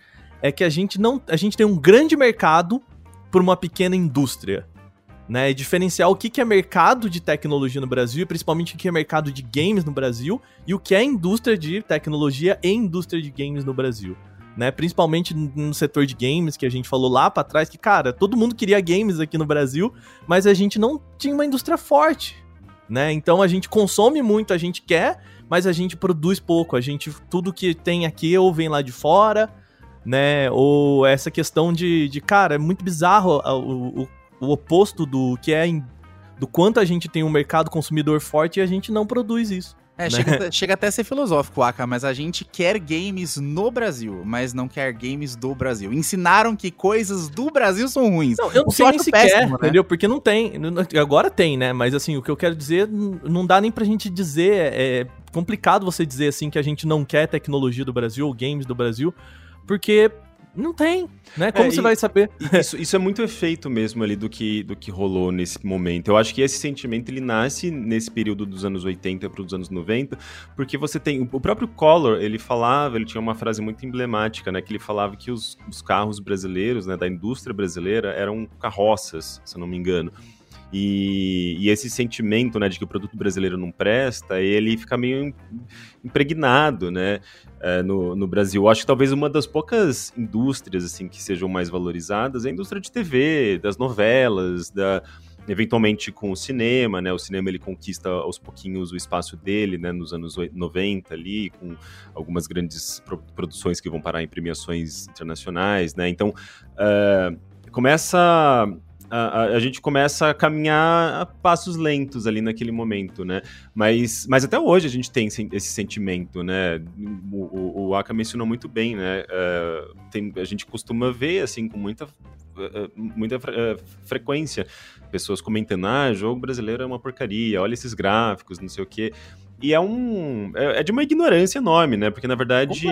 é que a gente não, a gente tem um grande mercado por uma pequena indústria, né? E diferenciar o que que é mercado de tecnologia no Brasil, principalmente o que é mercado de games no Brasil e o que é indústria de tecnologia e indústria de games no Brasil. Né, principalmente no setor de games, que a gente falou lá pra trás, que, cara, todo mundo queria games aqui no Brasil, mas a gente não tinha uma indústria forte, né? Então a gente consome muito, a gente quer, mas a gente produz pouco. A gente, tudo que tem aqui ou vem lá de fora, né? Ou essa questão de, de cara, é muito bizarro o, o, o oposto do que é em- do quanto a gente tem um mercado consumidor forte e a gente não produz isso. É, Né? chega, até- chega até a ser filosófico, Aka, mas a gente quer games no Brasil, mas não quer games do Brasil. Ensinaram que coisas do Brasil são ruins. Não, eu não O sei nem acho se quer, né? entendeu? Porque não tem. Agora tem, né? Mas assim, o que eu quero dizer, não dá nem pra gente dizer. É complicado você dizer assim que a gente não quer tecnologia do Brasil ou games do Brasil, porque não tem, né? Como É, você e- vai saber? Isso, isso é muito efeito mesmo ali do que, do que rolou nesse momento. Eu acho que esse sentimento ele nasce nesse período dos anos 80 para os anos 90, porque você tem. O próprio Collor, ele falava, ele tinha uma frase muito emblemática, né? Que ele falava que os, os carros brasileiros, né, da indústria brasileira, eram carroças, se eu não me engano. E, e esse sentimento, né, de que o produto brasileiro não presta, ele fica meio im- impregnado, né, eh, no, no Brasil. Acho que talvez uma das poucas indústrias, assim, que sejam mais valorizadas é a indústria de TV, das novelas, da eventualmente com o cinema, né, o cinema ele conquista aos pouquinhos o espaço dele, né, nos anos oi- 90 ali, com algumas grandes pro- produções que vão parar em premiações internacionais, né, então eh, começa a, a- a gente começa a caminhar a passos lentos ali naquele momento, né? Mas, mas até hoje a gente tem esse sentimento, né? O, o, o Aka mencionou muito bem, né? Eh, tem, a gente costuma ver, assim, com muita, eh, muita fre- eh, frequência, pessoas comentando, ah, jogo brasileiro é uma porcaria, olha esses gráficos, não sei o quê. E é um. É, é de uma ignorância enorme, né? Porque, na verdade,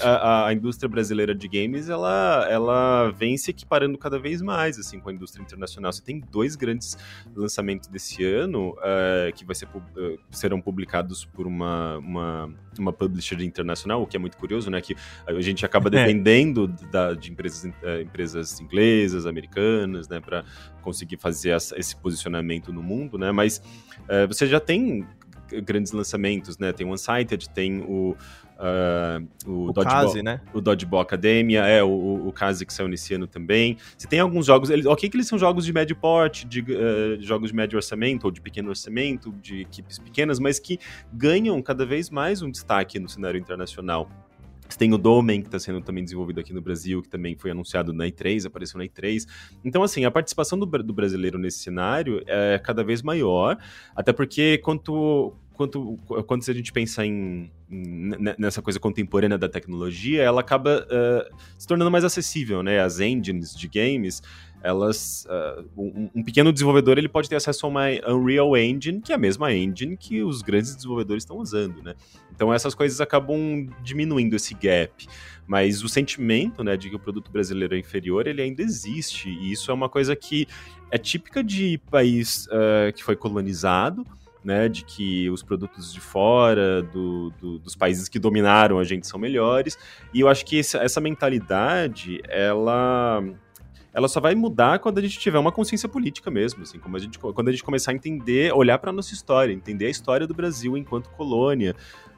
a, a, a, indústria brasileira de games ela, ela vem se equiparando cada vez mais assim, com a indústria internacional. Você tem dois grandes lançamentos desse ano uh, que vai ser, uh, serão publicados por uma, uma, uma publisher internacional, o que é muito curioso, né? Que a gente acaba é. dependendo é. da, de empresas, uh, empresas inglesas, americanas, né? Para conseguir fazer essa, esse posicionamento no mundo, né? Mas você já tem grandes lançamentos, né? Tem o Unsighted, tem o. Uh, o, o Dodgeball, né? O Dodgeball Academia, é, o, o Kazi que saiu nesse ano também. Você tem alguns jogos, eles, ok que eles são jogos de médio porte, de, uh, jogos de médio orçamento ou de pequeno orçamento, de equipes pequenas, mas que ganham cada vez mais um destaque no cenário internacional. Você tem o Domain, que está sendo também desenvolvido aqui no Brasil, que também foi anunciado na E3, apareceu na E3. Então, assim, a participação do, do brasileiro nesse cenário é cada vez maior, até porque quanto, quanto, quando a gente pensa em, em, nessa coisa contemporânea da tecnologia, ela acaba uh, se tornando mais acessível, né? As engines de games, elas, uh, um, um, pequeno desenvolvedor ele pode ter acesso a uma Unreal Engine, que é a mesma engine que os grandes desenvolvedores estão usando, né? Então essas coisas acabam diminuindo esse gap, mas o sentimento, né, de que o produto brasileiro é inferior, ele ainda existe e isso é uma coisa que é típica de país uh, que foi colonizado né, de que os produtos de fora, do, do, dos países que dominaram a gente são melhores. E eu acho que essa, essa mentalidade, ela ela só vai mudar quando a gente tiver uma consciência política mesmo, assim, como a gente, quando a gente começar a entender, olhar para nossa história, entender a história do Brasil enquanto colônia,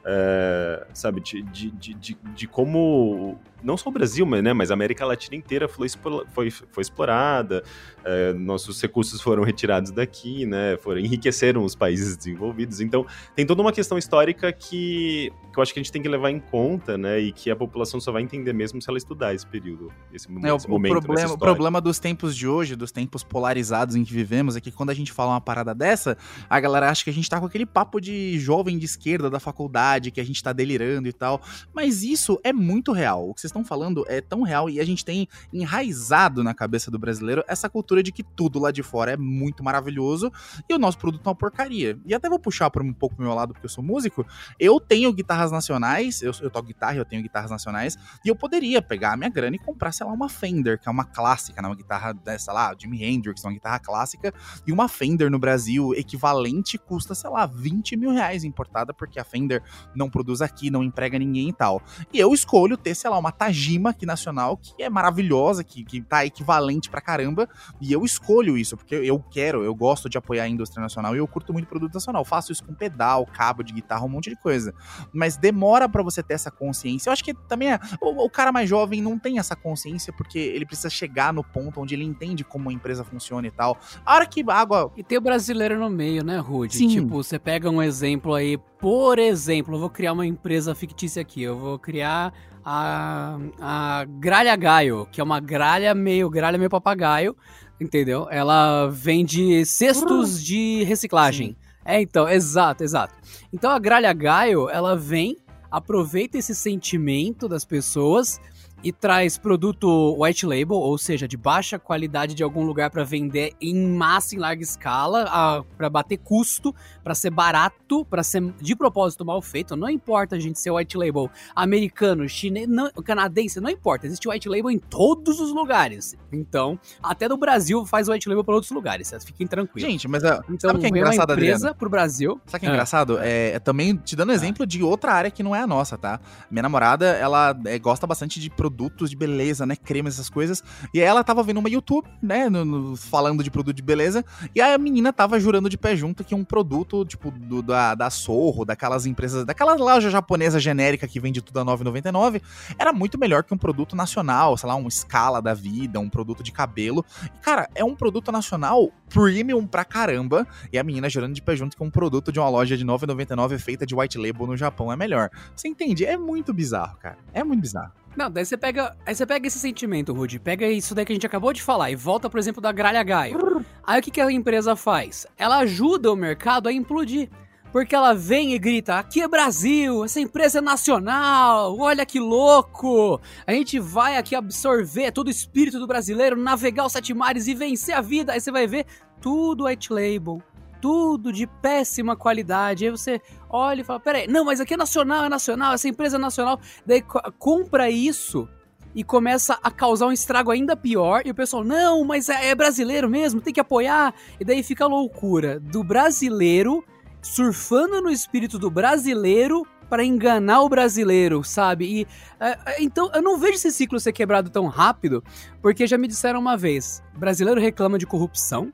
é, sabe, de, de, de, de, como não só o Brasil, mas, né, mas a América Latina inteira foi, foi, foi explorada, é, nossos recursos foram retirados daqui, né, foram, enriqueceram os países desenvolvidos. Então, tem toda uma questão histórica que, que eu acho que a gente tem que levar em conta, né, e que a população só vai entender mesmo se ela estudar esse período, esse, é, esse o, momento. O problema, o problema dos tempos de hoje, dos tempos polarizados em que vivemos, é que quando a gente fala uma parada dessa, a galera acha que a gente tá com aquele papo de jovem de esquerda da faculdade, que a gente tá delirando e tal, mas isso é muito real. O que vocês estão falando é tão real e a gente tem enraizado na cabeça do brasileiro essa cultura de que tudo lá de fora é muito maravilhoso e o nosso produto é uma porcaria. E até vou puxar para um pouco pro meu lado, porque eu sou músico. Eu tenho guitarras nacionais, eu, eu toco guitarra, eu tenho guitarras nacionais, e eu poderia pegar a minha grana e comprar, sei lá, uma Fender, que é uma clássica, né? Uma guitarra, sei lá, Jimi Hendrix, uma guitarra clássica, e uma Fender no Brasil equivalente custa, sei lá, 20 mil reais importada, porque a Fender não produz aqui, não emprega ninguém e tal. E eu escolho ter, sei lá, uma Tajima aqui nacional, que é maravilhosa, que, que tá equivalente pra caramba, e eu escolho isso, porque eu quero, eu gosto de apoiar a indústria nacional e eu curto muito produto nacional. faço isso com pedal, cabo de guitarra, um monte de coisa. Mas demora para você ter essa consciência. Eu acho que também é, o, o, cara mais jovem não tem essa consciência porque ele precisa chegar no ponto onde ele entende como a empresa funciona e tal. A hora que água. E tem o brasileiro no meio, né, Rude? Sim. Tipo, você pega um exemplo aí, por exemplo, eu vou criar uma empresa fictícia aqui, eu vou criar a, a gralha gaio, que é uma gralha meio gralha meio papagaio, entendeu? Ela vende cestos de reciclagem. Sim. É, então, exato, exato. Então a gralha gaio, ela vem, aproveita esse sentimento das pessoas e traz produto white label, ou seja, de baixa qualidade de algum lugar para vender em massa, em larga escala, para bater custo, para ser barato, para ser de propósito mal feito. Não importa a gente ser white label americano, chinês, não, canadense, não importa. Existe white label em todos os lugares. Então, até no Brasil faz white label para outros lugares. Fiquem tranquilos. Gente, mas uh, então, sabe o que é engraçado, uma empresa pro Brasil. Sabe o que é, é engraçado? É, é, também te dando exemplo de outra área que não é a nossa, tá? Minha namorada, ela é, gosta bastante de produtos produtos de beleza, né? Cremas, essas coisas. E ela tava vendo uma YouTube, né? No, no, falando de produto de beleza. E a menina tava jurando de pé junto que um produto, tipo, do, da, da Sorro, daquelas empresas, daquela loja japonesa genérica que vende tudo a 9,99, era muito melhor que um produto nacional, sei lá, um escala da vida, um produto de cabelo. E, cara, é um produto nacional premium pra caramba. E a menina jurando de pé junto que um produto de uma loja de 9,99 feita de white label no Japão é melhor. Você entende? É muito bizarro, cara. É muito bizarro. Não, daí você pega. Aí você pega esse sentimento, Rudy, pega isso daí que a gente acabou de falar e volta, por exemplo, da gralha gaio. Aí o que, que a empresa faz? Ela ajuda o mercado a implodir. Porque ela vem e grita: aqui é Brasil, essa empresa é nacional, olha que louco! A gente vai aqui absorver todo o espírito do brasileiro, navegar os sete mares e vencer a vida. Aí você vai ver tudo white label, tudo de péssima qualidade. Aí você olha e fala: peraí, não, mas aqui é nacional, é nacional, essa empresa é nacional. Daí compra isso e começa a causar um estrago ainda pior. E o pessoal, não, mas é, é brasileiro mesmo, tem que apoiar. E daí fica a loucura do brasileiro surfando no espírito do brasileiro para enganar o brasileiro, sabe? E é, é, então eu não vejo esse ciclo ser quebrado tão rápido, porque já me disseram uma vez: brasileiro reclama de corrupção,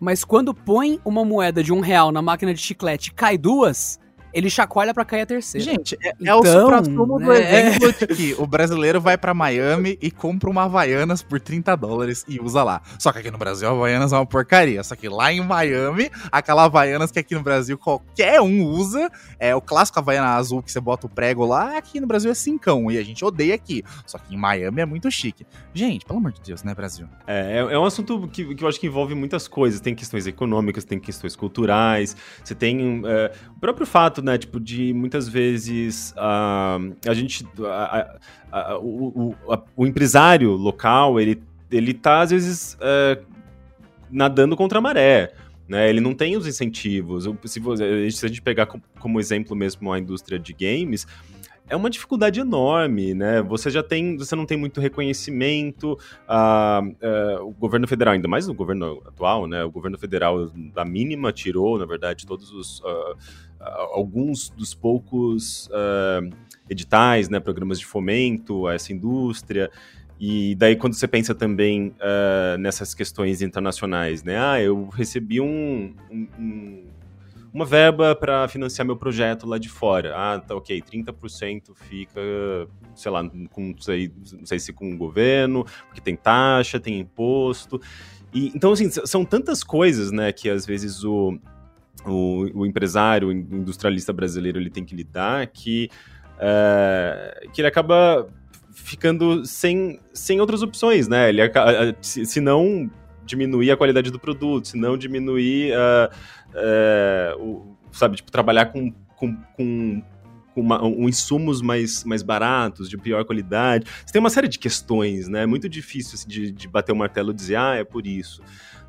mas quando põe uma moeda de um real na máquina de chiclete cai duas, ele chacoalha para cair a terceira. Gente, é, então, é o então, do né? exemplo de que o brasileiro vai para Miami e compra uma Havaianas por 30 dólares e usa lá. Só que aqui no Brasil a Havaianas é uma porcaria. Só que lá em Miami, aquela Havaianas que aqui no Brasil qualquer um usa, é o clássico Havaiana azul que você bota o prego lá, aqui no Brasil é cincão e a gente odeia aqui. Só que em Miami é muito chique. Gente, pelo amor de Deus, né, Brasil? É, é, é um assunto que, que eu acho que envolve muitas coisas. Tem questões econômicas, tem questões culturais, você tem é, o próprio fato né? Tipo, de muitas vezes uh, a gente. o, o, o, empresário local, ele, ele tá, às vezes, uh, nadando contra a maré. Né, ele não tem os incentivos. Se, se a gente pegar como exemplo mesmo a indústria de games, é uma dificuldade enorme, né? Você já tem, você não tem muito reconhecimento. Uh, uh, o governo federal, ainda mais no governo atual, né? O governo federal da mínima tirou, na verdade, todos os uh, alguns dos poucos editais, né? Programas de fomento a essa indústria. E daí, quando você pensa também nessas questões internacionais, né? Ah, eu recebi um, um, um uma verba para financiar meu projeto lá de fora. Ah, tá ok, 30% fica, sei lá, com, não sei, não sei se com o governo, porque tem taxa, tem imposto. E, então, assim, são tantas coisas, né, que às vezes o, o, o empresário, o industrialista brasileiro, ele tem que lidar, que, é, que ele acaba ficando sem, sem outras opções, né? Ele, se, se não diminuir a qualidade do produto, se não diminuir uh, é, o, sabe, tipo, trabalhar com, com, com, com uma, um insumos mais, mais baratos, de pior qualidade. Você tem uma série de questões, né? É muito difícil assim, de, de bater o martelo e dizer, ah, é por isso.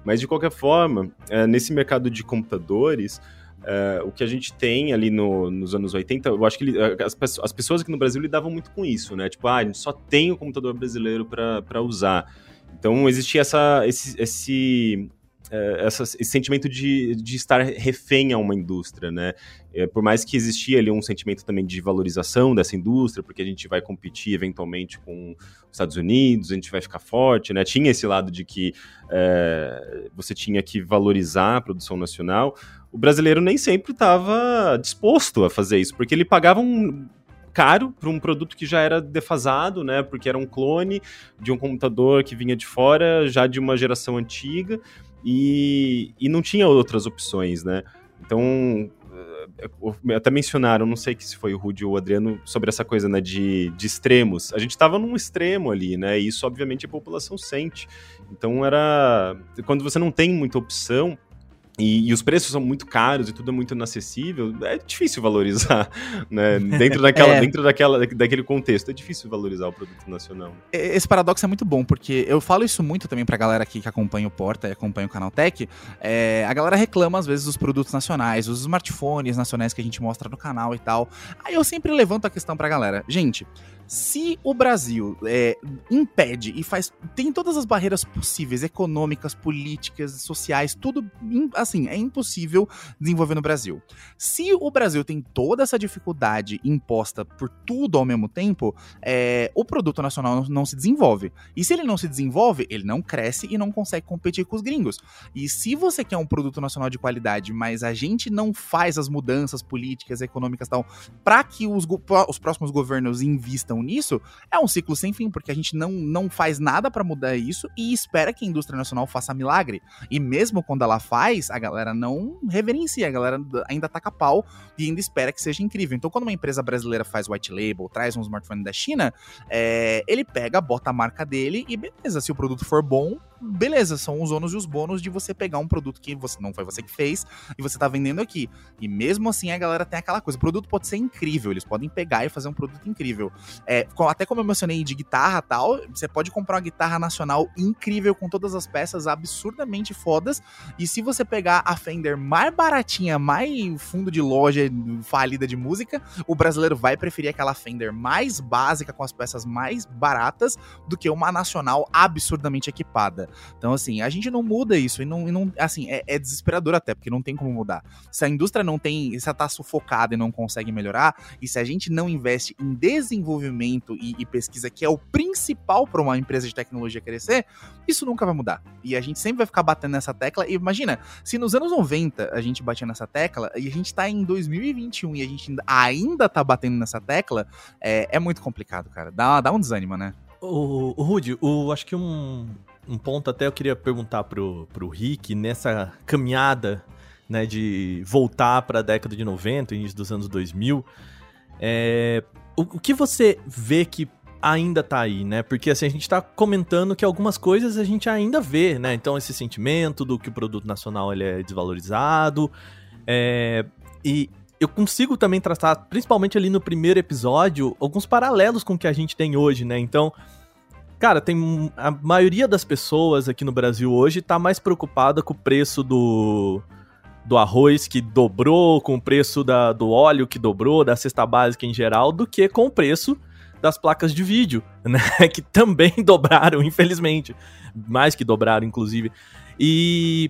Mas, de qualquer forma, é, nesse mercado de computadores, é, o que a gente tem ali no, nos anos 80, eu acho que ele, as, as, pessoas aqui no Brasil lidavam muito com isso, né? Tipo, ah, a gente só tem o computador brasileiro para usar. Então, existia essa, esse, esse essa, esse sentimento de, de estar refém a uma indústria, né? É, por mais que existia ali um sentimento também de valorização dessa indústria, porque a gente vai competir eventualmente com os Estados Unidos, a gente vai ficar forte, né? Tinha esse lado de que é, você tinha que valorizar a produção nacional. O brasileiro nem sempre estava disposto a fazer isso, porque ele pagava um caro para um produto que já era defasado, né? Porque era um clone de um computador que vinha de fora, já de uma geração antiga e, e não tinha outras opções, né? Então, eh, até mencionaram, não sei se foi o Rudy ou o Adriano, sobre essa coisa né, de, de extremos. A gente estava num extremo ali, né? E isso, obviamente, a população sente. Então, era. Quando você não tem muita opção, e, e, os preços são muito caros e tudo é muito inacessível, é difícil valorizar, né? Dentro, daquela, é. dentro daquela, daquele contexto, é difícil valorizar o produto nacional. Esse paradoxo é muito bom, porque eu falo isso muito também pra galera aqui que acompanha o Porta e acompanha o Canal Tech. É, a galera reclama, às vezes, dos produtos nacionais, os smartphones nacionais que a gente mostra no canal e tal. Aí eu sempre levanto a questão pra galera. Gente, se o Brasil é, impede e faz. tem todas as barreiras possíveis, econômicas, políticas, sociais, tudo assim, é impossível desenvolver no Brasil. Se o Brasil tem toda essa dificuldade imposta por tudo ao mesmo tempo, é, o produto nacional não, não se desenvolve. E se ele não se desenvolve, ele não cresce e não consegue competir com os gringos. E se você quer um produto nacional de qualidade, mas a gente não faz as mudanças políticas, econômicas e tal, para que os, os próximos governos invistam nisso, é um ciclo sem fim, porque a gente não, não faz nada para mudar isso e espera que a indústria nacional faça milagre. E mesmo quando ela faz, a galera não reverencia, a galera ainda taca pau e ainda espera que seja incrível. Então, quando uma empresa brasileira faz white label, traz um smartphone da China, é, ele pega, bota a marca dele e beleza, se o produto for bom, beleza, são os ônus e os bônus de você pegar um produto que você não foi você que fez e você tá vendendo aqui. E mesmo assim a galera tem aquela coisa, o produto pode ser incrível, eles podem pegar e fazer um produto incrível. É, até como eu mencionei de guitarra tal, você pode comprar uma guitarra nacional incrível com todas as peças absurdamente fodas, e se você pegar a Fender mais baratinha, mais fundo de loja falida de música, o brasileiro vai preferir aquela Fender mais básica com as peças mais baratas do que uma nacional absurdamente equipada. Então, assim, a gente não muda isso e não, e não assim, é, é, desesperador até, porque não tem como mudar. Se a indústria não tem, se ela tá sufocada e não consegue melhorar, e se a gente não investe em desenvolvimento e, e pesquisa, que é o principal para uma empresa de tecnologia crescer, isso nunca vai mudar. E a gente sempre vai ficar batendo nessa tecla. E imagina, se nos anos 90 a gente batia nessa tecla, e a gente tá em 2021 e a gente ainda tá batendo nessa tecla, é, é muito complicado, cara. Dá, dá um desânimo, né? O, o Rudy, o, acho que um, um ponto até eu queria perguntar pro, pro Rick, nessa caminhada né, de voltar para a década de 90, início dos anos 2000, é, o, o, que você vê que ainda tá aí, né? Porque assim, a gente tá comentando que algumas coisas a gente ainda vê, né? Então esse sentimento do que o produto nacional ele é desvalorizado, é, e eu consigo também traçar, principalmente ali no primeiro episódio, alguns paralelos com o que a gente tem hoje, né? Então, cara, tem a maioria das pessoas aqui no Brasil hoje tá mais preocupada com o preço do do arroz que dobrou, com o preço da, do óleo que dobrou, da cesta básica em geral, do que com o preço das placas de vídeo, né? Que também dobraram, infelizmente. Mais que dobraram, inclusive. E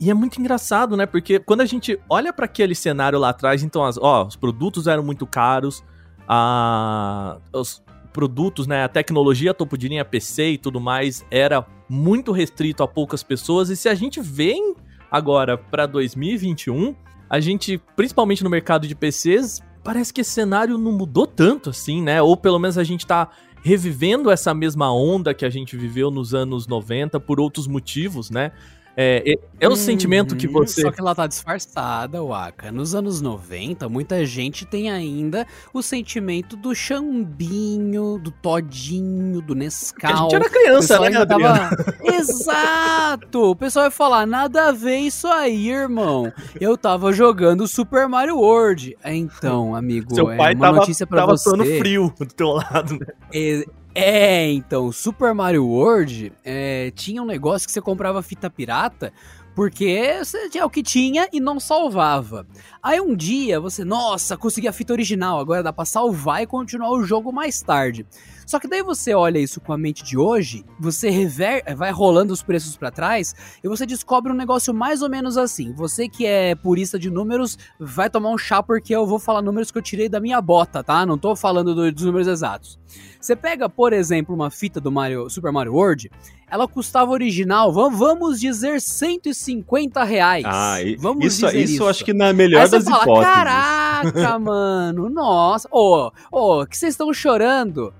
e é muito engraçado, né? Porque quando a gente olha para aquele cenário lá atrás, então, as, ó, os produtos eram muito caros, a, os produtos, né, a tecnologia topo de linha PC e tudo mais era muito restrito a poucas pessoas. E se a gente vem agora para 2021, a gente, principalmente no mercado de PCs, parece que esse cenário não mudou tanto assim, né? Ou pelo menos a gente tá revivendo essa mesma onda que a gente viveu nos anos 90 por outros motivos, né? É, é, o hum, sentimento que você. Só que ela tá disfarçada, Waka. Nos anos 90, muita gente tem ainda o sentimento do chambinho, do todinho, do Nescau. a gente era criança, né, tava... Exato! O pessoal vai falar, nada a ver isso aí, irmão. Eu tava jogando Super Mario World. Então, amigo, Seu é pai uma tava, notícia pra tava você. Tava frio do teu lado, né? É, é, então, Super Mario World é, tinha um negócio que você comprava fita pirata porque você tinha o que tinha e não salvava. Aí um dia você, nossa, consegui a fita original, agora dá pra salvar e continuar o jogo mais tarde. Só que daí você olha isso com a mente de hoje, você rever, vai rolando os preços para trás e você descobre um negócio mais ou menos assim. Você que é purista de números, vai tomar um chá porque eu vou falar números que eu tirei da minha bota, tá? Não tô falando do, dos números exatos. Você pega, por exemplo, uma fita do Mario, Super Mario World, ela custava original, vamos dizer, 150 reais. Ah, vamos isso, dizer isso, isso acho que na melhor Aí das você fala, hipóteses. Caraca, mano, nossa. Ô, ô, que vocês estão chorando?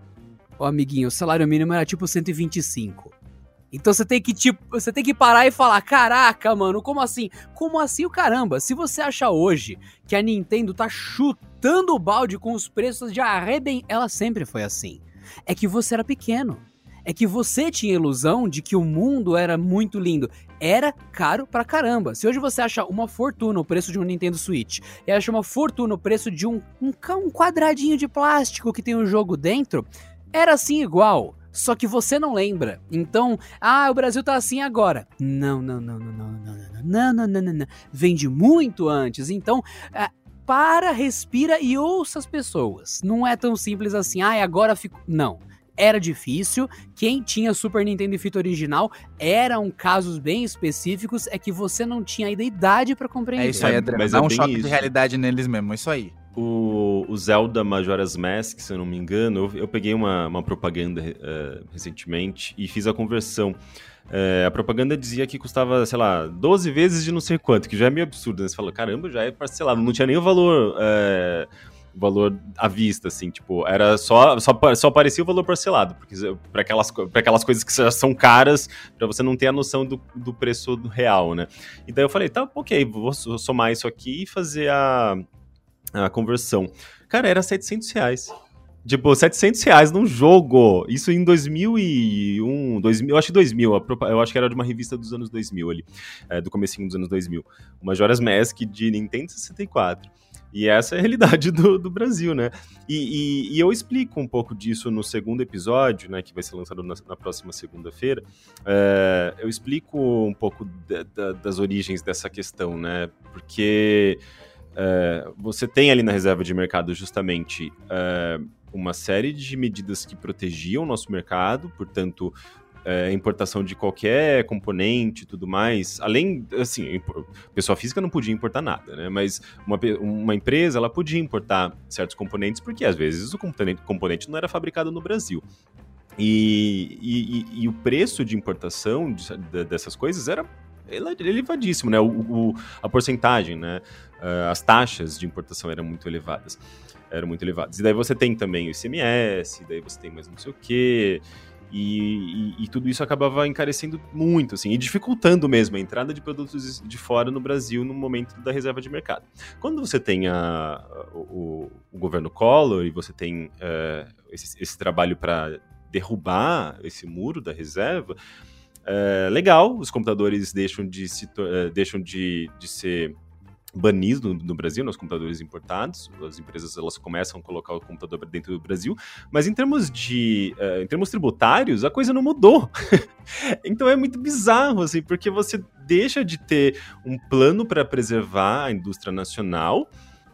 Ô, amiguinho, o salário mínimo era tipo 125. Então você tem que, tipo, você tem que parar e falar: caraca, mano, como assim? Como assim o caramba? Se você acha hoje que a Nintendo tá chutando o balde com os preços de arrebentar, ela sempre foi assim. É que você era pequeno. É que você tinha ilusão de que o mundo era muito lindo. Era caro pra caramba. Se hoje você acha uma fortuna o preço de um Nintendo Switch e acha uma fortuna o preço de um, um, um quadradinho de plástico que tem um jogo dentro, era assim igual. Só que você não lembra. Então, ah, o Brasil tá assim agora. Não, não, não, não, não, não, não, não, não, não, não, não. Vende muito antes. Então, é, para, respira e ouça as pessoas. Não é tão simples assim, ah, agora fico. Não. Era difícil. Quem tinha Super Nintendo e fita original eram casos bem específicos. É que você não tinha ainda idade para compreender. É isso aí, Adriano. Mas Dá é um choque isso. de realidade neles mesmo, é isso aí. O, o Zelda Majora's Mask, se eu não me engano, eu, eu peguei uma, uma propaganda eh, recentemente e fiz a conversão. Eh, a propaganda dizia que custava, sei lá, 12 vezes de não sei quanto, que já é meio absurdo, né? Você fala, caramba, já é parcelado, não tinha nem o valor. o valor à vista, assim, tipo, era só, só, só aparecia o valor parcelado, porque para aquelas, pra aquelas coisas que já são caras, para você não ter a noção do, do preço real, né? E daí eu falei, tá, ok, vou somar isso aqui e fazer a, a conversão. Cara, era 700 reais. Tipo, 700 reais num jogo. Isso em 2001, 2000, eu acho que 2000. Eu acho que era de uma revista dos anos 2000 ali. É, do comecinho dos anos 2000. O Majora's Mask de Nintendo 64. E essa é a realidade do, do Brasil, né? E, e, e, eu explico um pouco disso no segundo episódio, né? Que vai ser lançado na, na próxima segunda-feira. É, eu explico um pouco das origens dessa questão, né? Porque é, você tem ali na reserva de mercado justamente é, uma série de medidas que protegiam o nosso mercado, portanto, é, importação de qualquer componente e tudo mais, além, assim, pessoa física não podia importar nada, né? Mas uma, uma empresa, ela podia importar certos componentes porque, às vezes, o componente, componente não era fabricado no Brasil. E, e, e, o preço de importação de, de, dessas coisas era elevadíssimo, né? O, o, a porcentagem, né? Uh, as taxas de importação eram muito elevadas. Eram muito elevadas. E daí você tem também o ICMS, daí você tem mais não sei o quê. E, e, e, tudo isso acabava encarecendo muito, assim, e dificultando mesmo a entrada de produtos de fora no Brasil no momento da reserva de mercado. Quando você tem a, o, o, governo Collor e você tem uh, esse, esse, trabalho para derrubar esse muro da reserva, é, legal, os computadores deixam de, se, uh, deixam de, de ser banido no, Brasil, nos computadores importados. As empresas elas começam a colocar o computador dentro do Brasil, mas em termos de, uh, em termos tributários, a coisa não mudou. então é muito bizarro assim, porque você deixa de ter um plano para preservar a indústria nacional.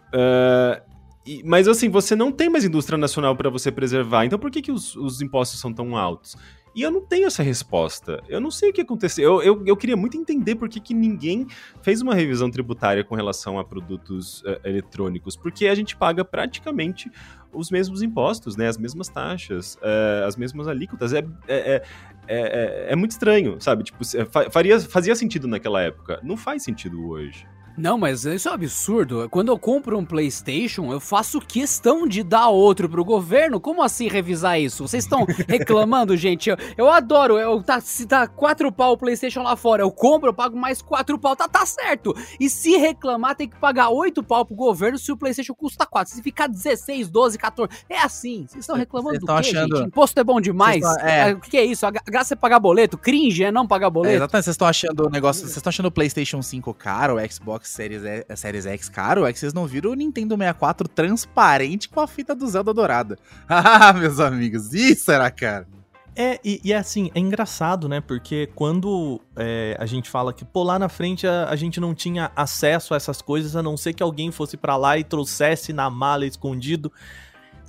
Uh, e, mas assim, você não tem mais indústria nacional para você preservar. Então por que, que os, os impostos são tão altos? E eu não tenho essa resposta. Eu não sei o que aconteceu. Eu, eu, eu queria muito entender por que, que ninguém fez uma revisão tributária com relação a produtos uh, eletrônicos. Porque a gente paga praticamente os mesmos impostos, né? As mesmas taxas, uh, as mesmas alíquotas. É, é, é, é, é muito estranho, sabe? Tipo, faria, fazia sentido naquela época. Não faz sentido hoje. Não, mas isso é um absurdo. Quando eu compro um PlayStation, eu faço questão de dar outro pro governo. Como assim revisar isso? Vocês estão reclamando, gente? Eu, eu adoro. Eu, tá, se tá quatro pau o PlayStation lá fora, eu compro, eu pago mais quatro pau. Tá, tá certo. E se reclamar, tem que pagar oito pau pro governo se o PlayStation custa quatro. Se ficar 16, 12, 14. É assim. Vocês estão reclamando do quê, achando... gente? Imposto é bom demais? Tão, é... O que é isso? A graça é pagar boleto? Cringe é não pagar boleto? É, exatamente. Vocês estão achando o negócio. Vocês estão achando o PlayStation 5 caro, o Xbox Series, X caro é que vocês não viram o Nintendo 64 transparente com a fita do Zelda dourada. Ah, meus amigos, isso era caro. É, e, e, é assim, é engraçado, né? Porque quando é, a gente fala que, pô, lá na frente a, a, gente não tinha acesso a essas coisas, a não ser que alguém fosse para lá e trouxesse na mala escondido.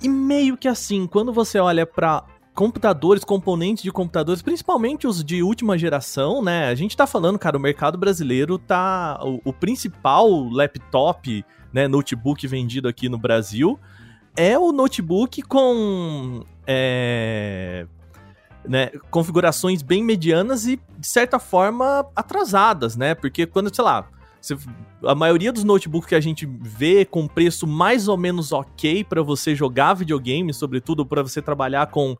E meio que assim, quando você olha para computadores, componentes de computadores, principalmente os de última geração, né? A gente tá falando, cara, o mercado brasileiro tá. O, o principal laptop, né, notebook vendido aqui no Brasil é o notebook com. É, né, configurações bem medianas e, de certa forma, atrasadas, né? Porque quando, sei lá, a maioria dos notebooks que a gente vê com preço mais ou menos ok para você jogar videogame, sobretudo para você trabalhar com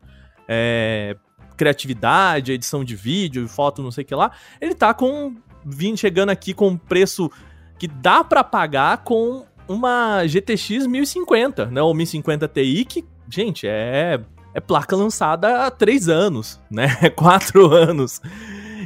é, criatividade, edição de vídeo, foto, não sei o que lá, ele tá com vindo chegando aqui com um preço que dá para pagar com uma GTX 1050, né? Ou 1050 Ti, que, gente, é, é placa lançada há três anos, né? Quatro anos.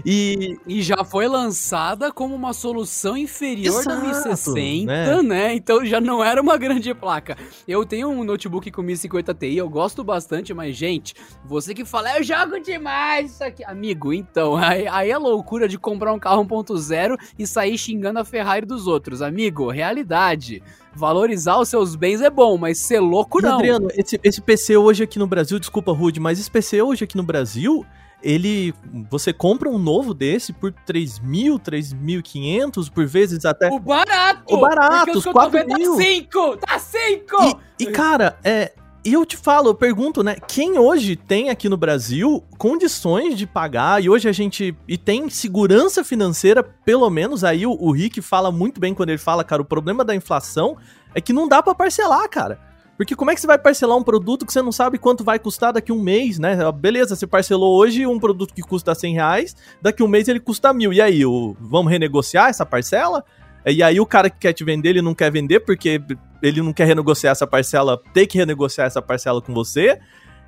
E, e já foi lançada como uma solução inferior Exato, da 1060, né? né? Então já não era uma grande placa. Eu tenho um notebook com 1050 Ti, eu gosto bastante, mas, gente, você que fala, eu jogo demais isso aqui. Amigo, então, aí, aí é loucura de comprar um carro 1.0 e sair xingando a Ferrari dos outros. Amigo, realidade valorizar os seus bens é bom, mas ser louco não. Adriano, esse, esse PC hoje aqui no Brasil, desculpa, Rude, mas esse PC hoje aqui no Brasil, ele você compra um novo desse por 3 mil, 3.500, por vezes até. O barato! O barato, os 4 tá mil. Tá 5! Tá 5! E, e, cara, é. E eu te falo, eu pergunto, né? Quem hoje tem aqui no Brasil condições de pagar e hoje a gente. E tem segurança financeira, pelo menos aí o, o Rick fala muito bem quando ele fala, cara, o problema da inflação é que não dá para parcelar, cara. Porque como é que você vai parcelar um produto que você não sabe quanto vai custar daqui um mês, né? Beleza, você parcelou hoje um produto que custa 100 reais, daqui um mês ele custa mil. E aí, o, vamos renegociar essa parcela? E aí o cara que quer te vender, ele não quer vender porque ele não quer renegociar essa parcela, tem que renegociar essa parcela com você.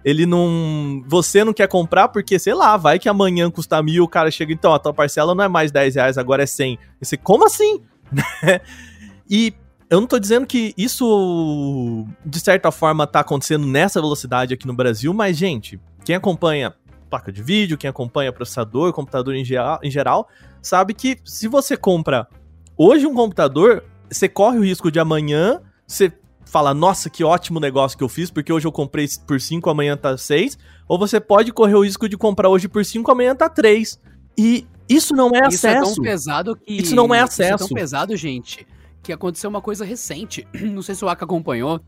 Ele não. Você não quer comprar porque, sei lá, vai que amanhã custa mil, o cara chega, então, a tua parcela não é mais 10 reais, agora é 100. E você, como assim? e eu não tô dizendo que isso, de certa forma, tá acontecendo nessa velocidade aqui no Brasil, mas, gente, quem acompanha placa de vídeo, quem acompanha processador, computador em geral, em geral sabe que se você compra hoje um computador, você corre o risco de amanhã você fala, nossa, que ótimo negócio que eu fiz, porque hoje eu comprei por 5, amanhã tá 6. Ou você pode correr o risco de comprar hoje por 5, amanhã tá 3. E isso não é isso acesso. Isso é tão pesado que. Isso não é acesso. Isso é tão pesado, gente, que aconteceu uma coisa recente. Não sei se o Aka acompanhou.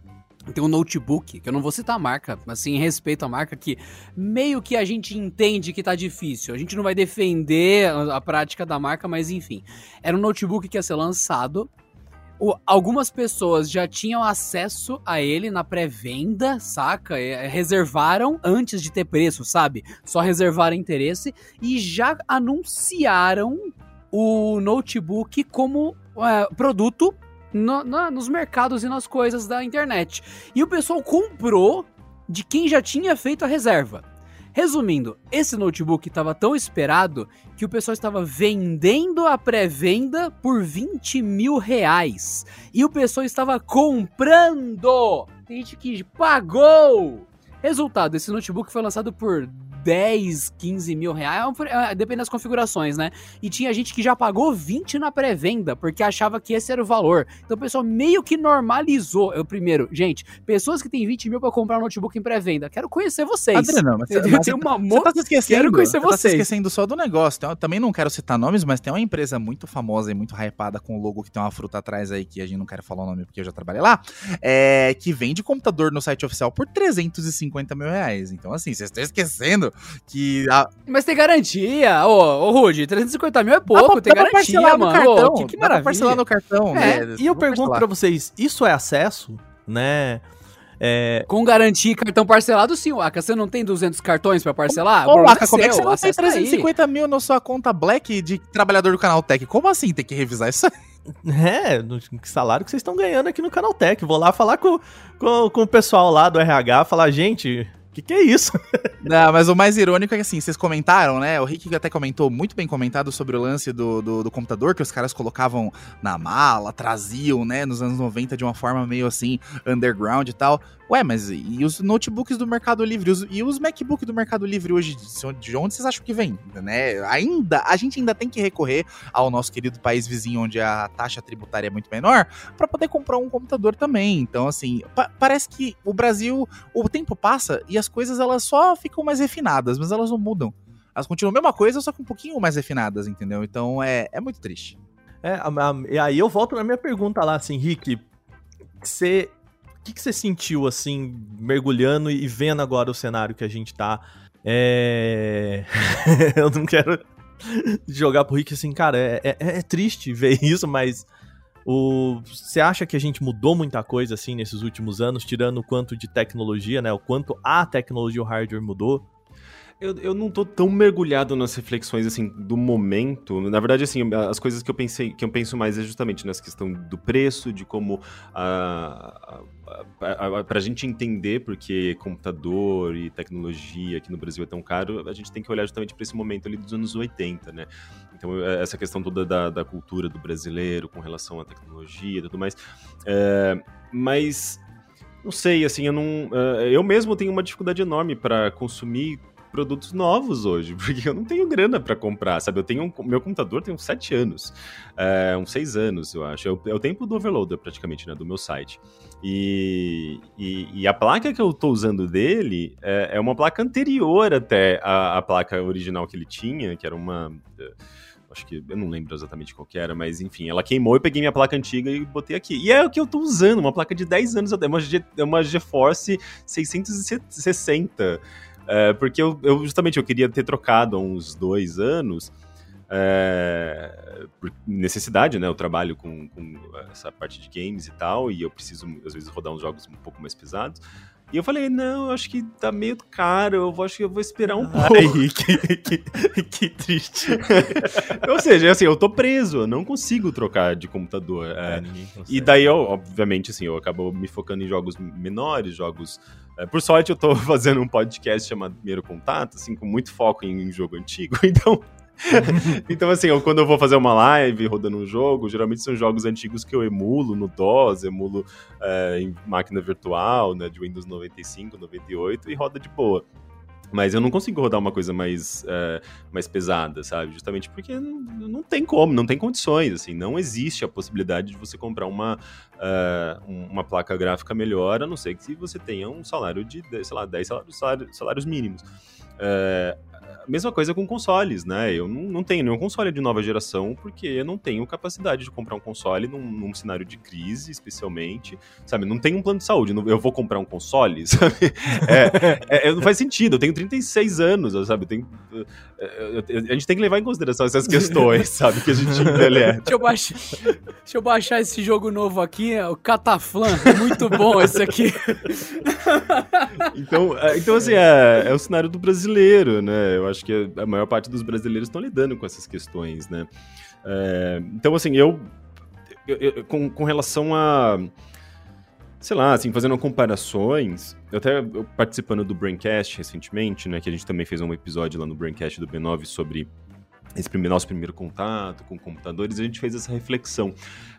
Tem um notebook, que eu não vou citar a marca, assim, em respeito à marca, que meio que a gente entende que tá difícil. A gente não vai defender a, prática da marca, mas enfim. Era um notebook que ia ser lançado o, algumas pessoas já tinham acesso a ele na pré-venda, saca? É, reservaram antes de ter preço, sabe? Só reservaram interesse e já anunciaram o notebook como é, produto no, no, nos mercados e nas coisas da internet. E o pessoal comprou de quem já tinha feito a reserva. Resumindo, esse notebook estava tão esperado que o pessoal estava vendendo a pré-venda por 20 mil reais. E o pessoal estava comprando! Tem gente que pagou! Resultado, esse notebook foi lançado por 10, 15 mil reais, é é, depende das configurações, né? E tinha gente que já pagou 20 na pré-venda, porque achava que esse era o valor. Então o pessoal meio que normalizou. Eu, primeiro, gente, pessoas que têm 20 mil pra comprar um notebook em pré-venda, quero conhecer vocês. Adriano, mas, eu, mas uma você tá se esquecendo, quero conhecer você vocês. tá se esquecendo só do negócio. Então, também não quero citar nomes, mas tem uma empresa muito famosa e muito hypada com o logo que tem uma fruta atrás aí, que a gente não quer falar o nome porque eu já trabalhei lá, é, que vende computador no site oficial por 350 mil reais. Então, assim, vocês estão esquecendo que a... Mas tem garantia. Ô, ô Rude, 350 mil é pouco, dá tem garantia, parcelar no mano. cartão, Ô, que, que maravilha. parcelar no cartão, É, né? e eu Vou pergunto parcelar. pra vocês, isso é acesso, né? É, Com garantia e cartão parcelado, sim, Waka. Você não tem 200 cartões pra parcelar? Ô, Waka, como é que você não tem acessa aí. 350 mil na sua conta Black de trabalhador do canal Tech? Como assim? Tem que revisar isso aí? é, no que salário que vocês estão ganhando aqui no Canaltech. Vou lá falar com, com, com o pessoal lá do RH, falar, gente, que, que é isso? Não, mas o mais irônico é que assim, vocês comentaram, né? O Rick até comentou, muito bem comentado sobre o lance do, do, do computador, que os caras colocavam na mala, traziam, né, nos anos 90 de uma forma meio assim, underground e tal. Ué, mas e os notebooks do Mercado Livre? E os MacBooks do Mercado Livre hoje, de onde vocês acham que vem? Né? Ainda, a gente ainda tem que recorrer ao nosso querido país vizinho, onde a taxa tributária é muito menor, para poder comprar um computador também. Então, assim, pa- parece que o Brasil, o tempo passa e as coisas elas só ficam mais refinadas, mas elas não mudam. Elas continuam a mesma coisa, só que um pouquinho mais refinadas, entendeu? Então é, é muito triste. É, e aí eu volto na minha pergunta lá, assim, Rick, você... O que, que você sentiu, assim, mergulhando e vendo agora o cenário que a gente tá? É... eu não quero jogar pro Rick assim, cara, é, é- é triste ver isso, mas o... você acha que a gente mudou muita coisa, assim, nesses últimos anos, tirando o quanto de tecnologia, né? O quanto a tecnologia, o hardware mudou? Eu, eu não tô tão mergulhado nas reflexões, assim, do momento. Na verdade, assim, as coisas que eu pensei, que eu penso mais é justamente nessa questão do preço, de como a, a, a, pra gente entender porque computador e tecnologia aqui no Brasil é tão caro, a gente tem que olhar justamente para esse momento ali dos anos 80, né? Então, é, essa questão toda da, da cultura do brasileiro com relação à tecnologia e tudo mais. É, mas, não sei, assim, eu não. é, eu mesmo tenho uma dificuldade enorme para consumir produtos novos hoje, porque eu não tenho grana para comprar, sabe? Eu tenho um, meu computador tem uns 7 anos, é, uns 6 anos, eu acho. É o, é o tempo do overloader, praticamente, né? Do meu site. E, e, e a placa que eu tô usando dele é, é uma placa anterior até a, a placa original que ele tinha, que era uma. eh, Acho que eu não lembro exatamente qual que era, mas enfim, ela queimou, eu peguei minha placa antiga e botei aqui. E é o que eu tô usando, uma placa de 10 anos, é uma, é uma GeForce 660. É, porque eu, eu, justamente eu queria ter trocado há uns dois anos. é, por necessidade, né? Eu trabalho com, com essa parte de games e tal, e eu preciso, às vezes, rodar uns jogos um pouco mais pesados. E eu falei, não, eu acho que tá meio caro, eu acho que eu vou esperar um pouco. Ai, que, que, que triste. Ou seja, assim, eu tô preso, eu não consigo trocar de computador. é. É. E daí, eu, obviamente, assim, eu acabo me focando em jogos menores, jogos. É, por sorte, eu tô fazendo um podcast chamado Primeiro Contato, assim, com muito foco em, em jogo antigo. Então, então assim, eu, quando eu vou fazer uma live rodando um jogo, geralmente são jogos antigos que eu emulo no DOS, emulo é, em máquina virtual, né, de Windows 95, 98 e roda de boa. Mas eu não consigo rodar uma coisa mais, é, mais pesada, sabe? Justamente porque não, não tem como, não tem condições, assim. Não existe a possibilidade de você comprar uma, um- uma placa gráfica melhor, a não ser que você tenha um salário de, sei lá, 10 salários, salários, mínimos. A mesma coisa com consoles, né? Eu não, não tenho nenhum console de nova geração porque eu não tenho capacidade de comprar um console num, num cenário de crise, especialmente, sabe? Não tenho um plano de saúde, não- eu vou comprar um console, sabe? É, é, é, não faz sentido, eu tenho 36 anos, sabe? Eu tenho, é, eu- eu- a gente tem que levar em consideração essas questões, sabe? Que a gente envelhece. Deixa eu, baixar, deixa eu baixar esse jogo novo aqui, é o Cataflan. Muito bom esse aqui. Então, é, então assim, é, é o cenário do brasileiro, né? Eu acho que a maior parte dos brasileiros estão lidando com essas questões, né? É, então, assim, eu, eu- eu- com, com relação a. Sei lá, assim, fazendo comparações, eu até participando do Braincast recentemente, né? Que a gente também fez um episódio lá no Braincast do B9 sobre esse primeiro, nosso primeiro contato com computadores, a gente fez essa reflexão.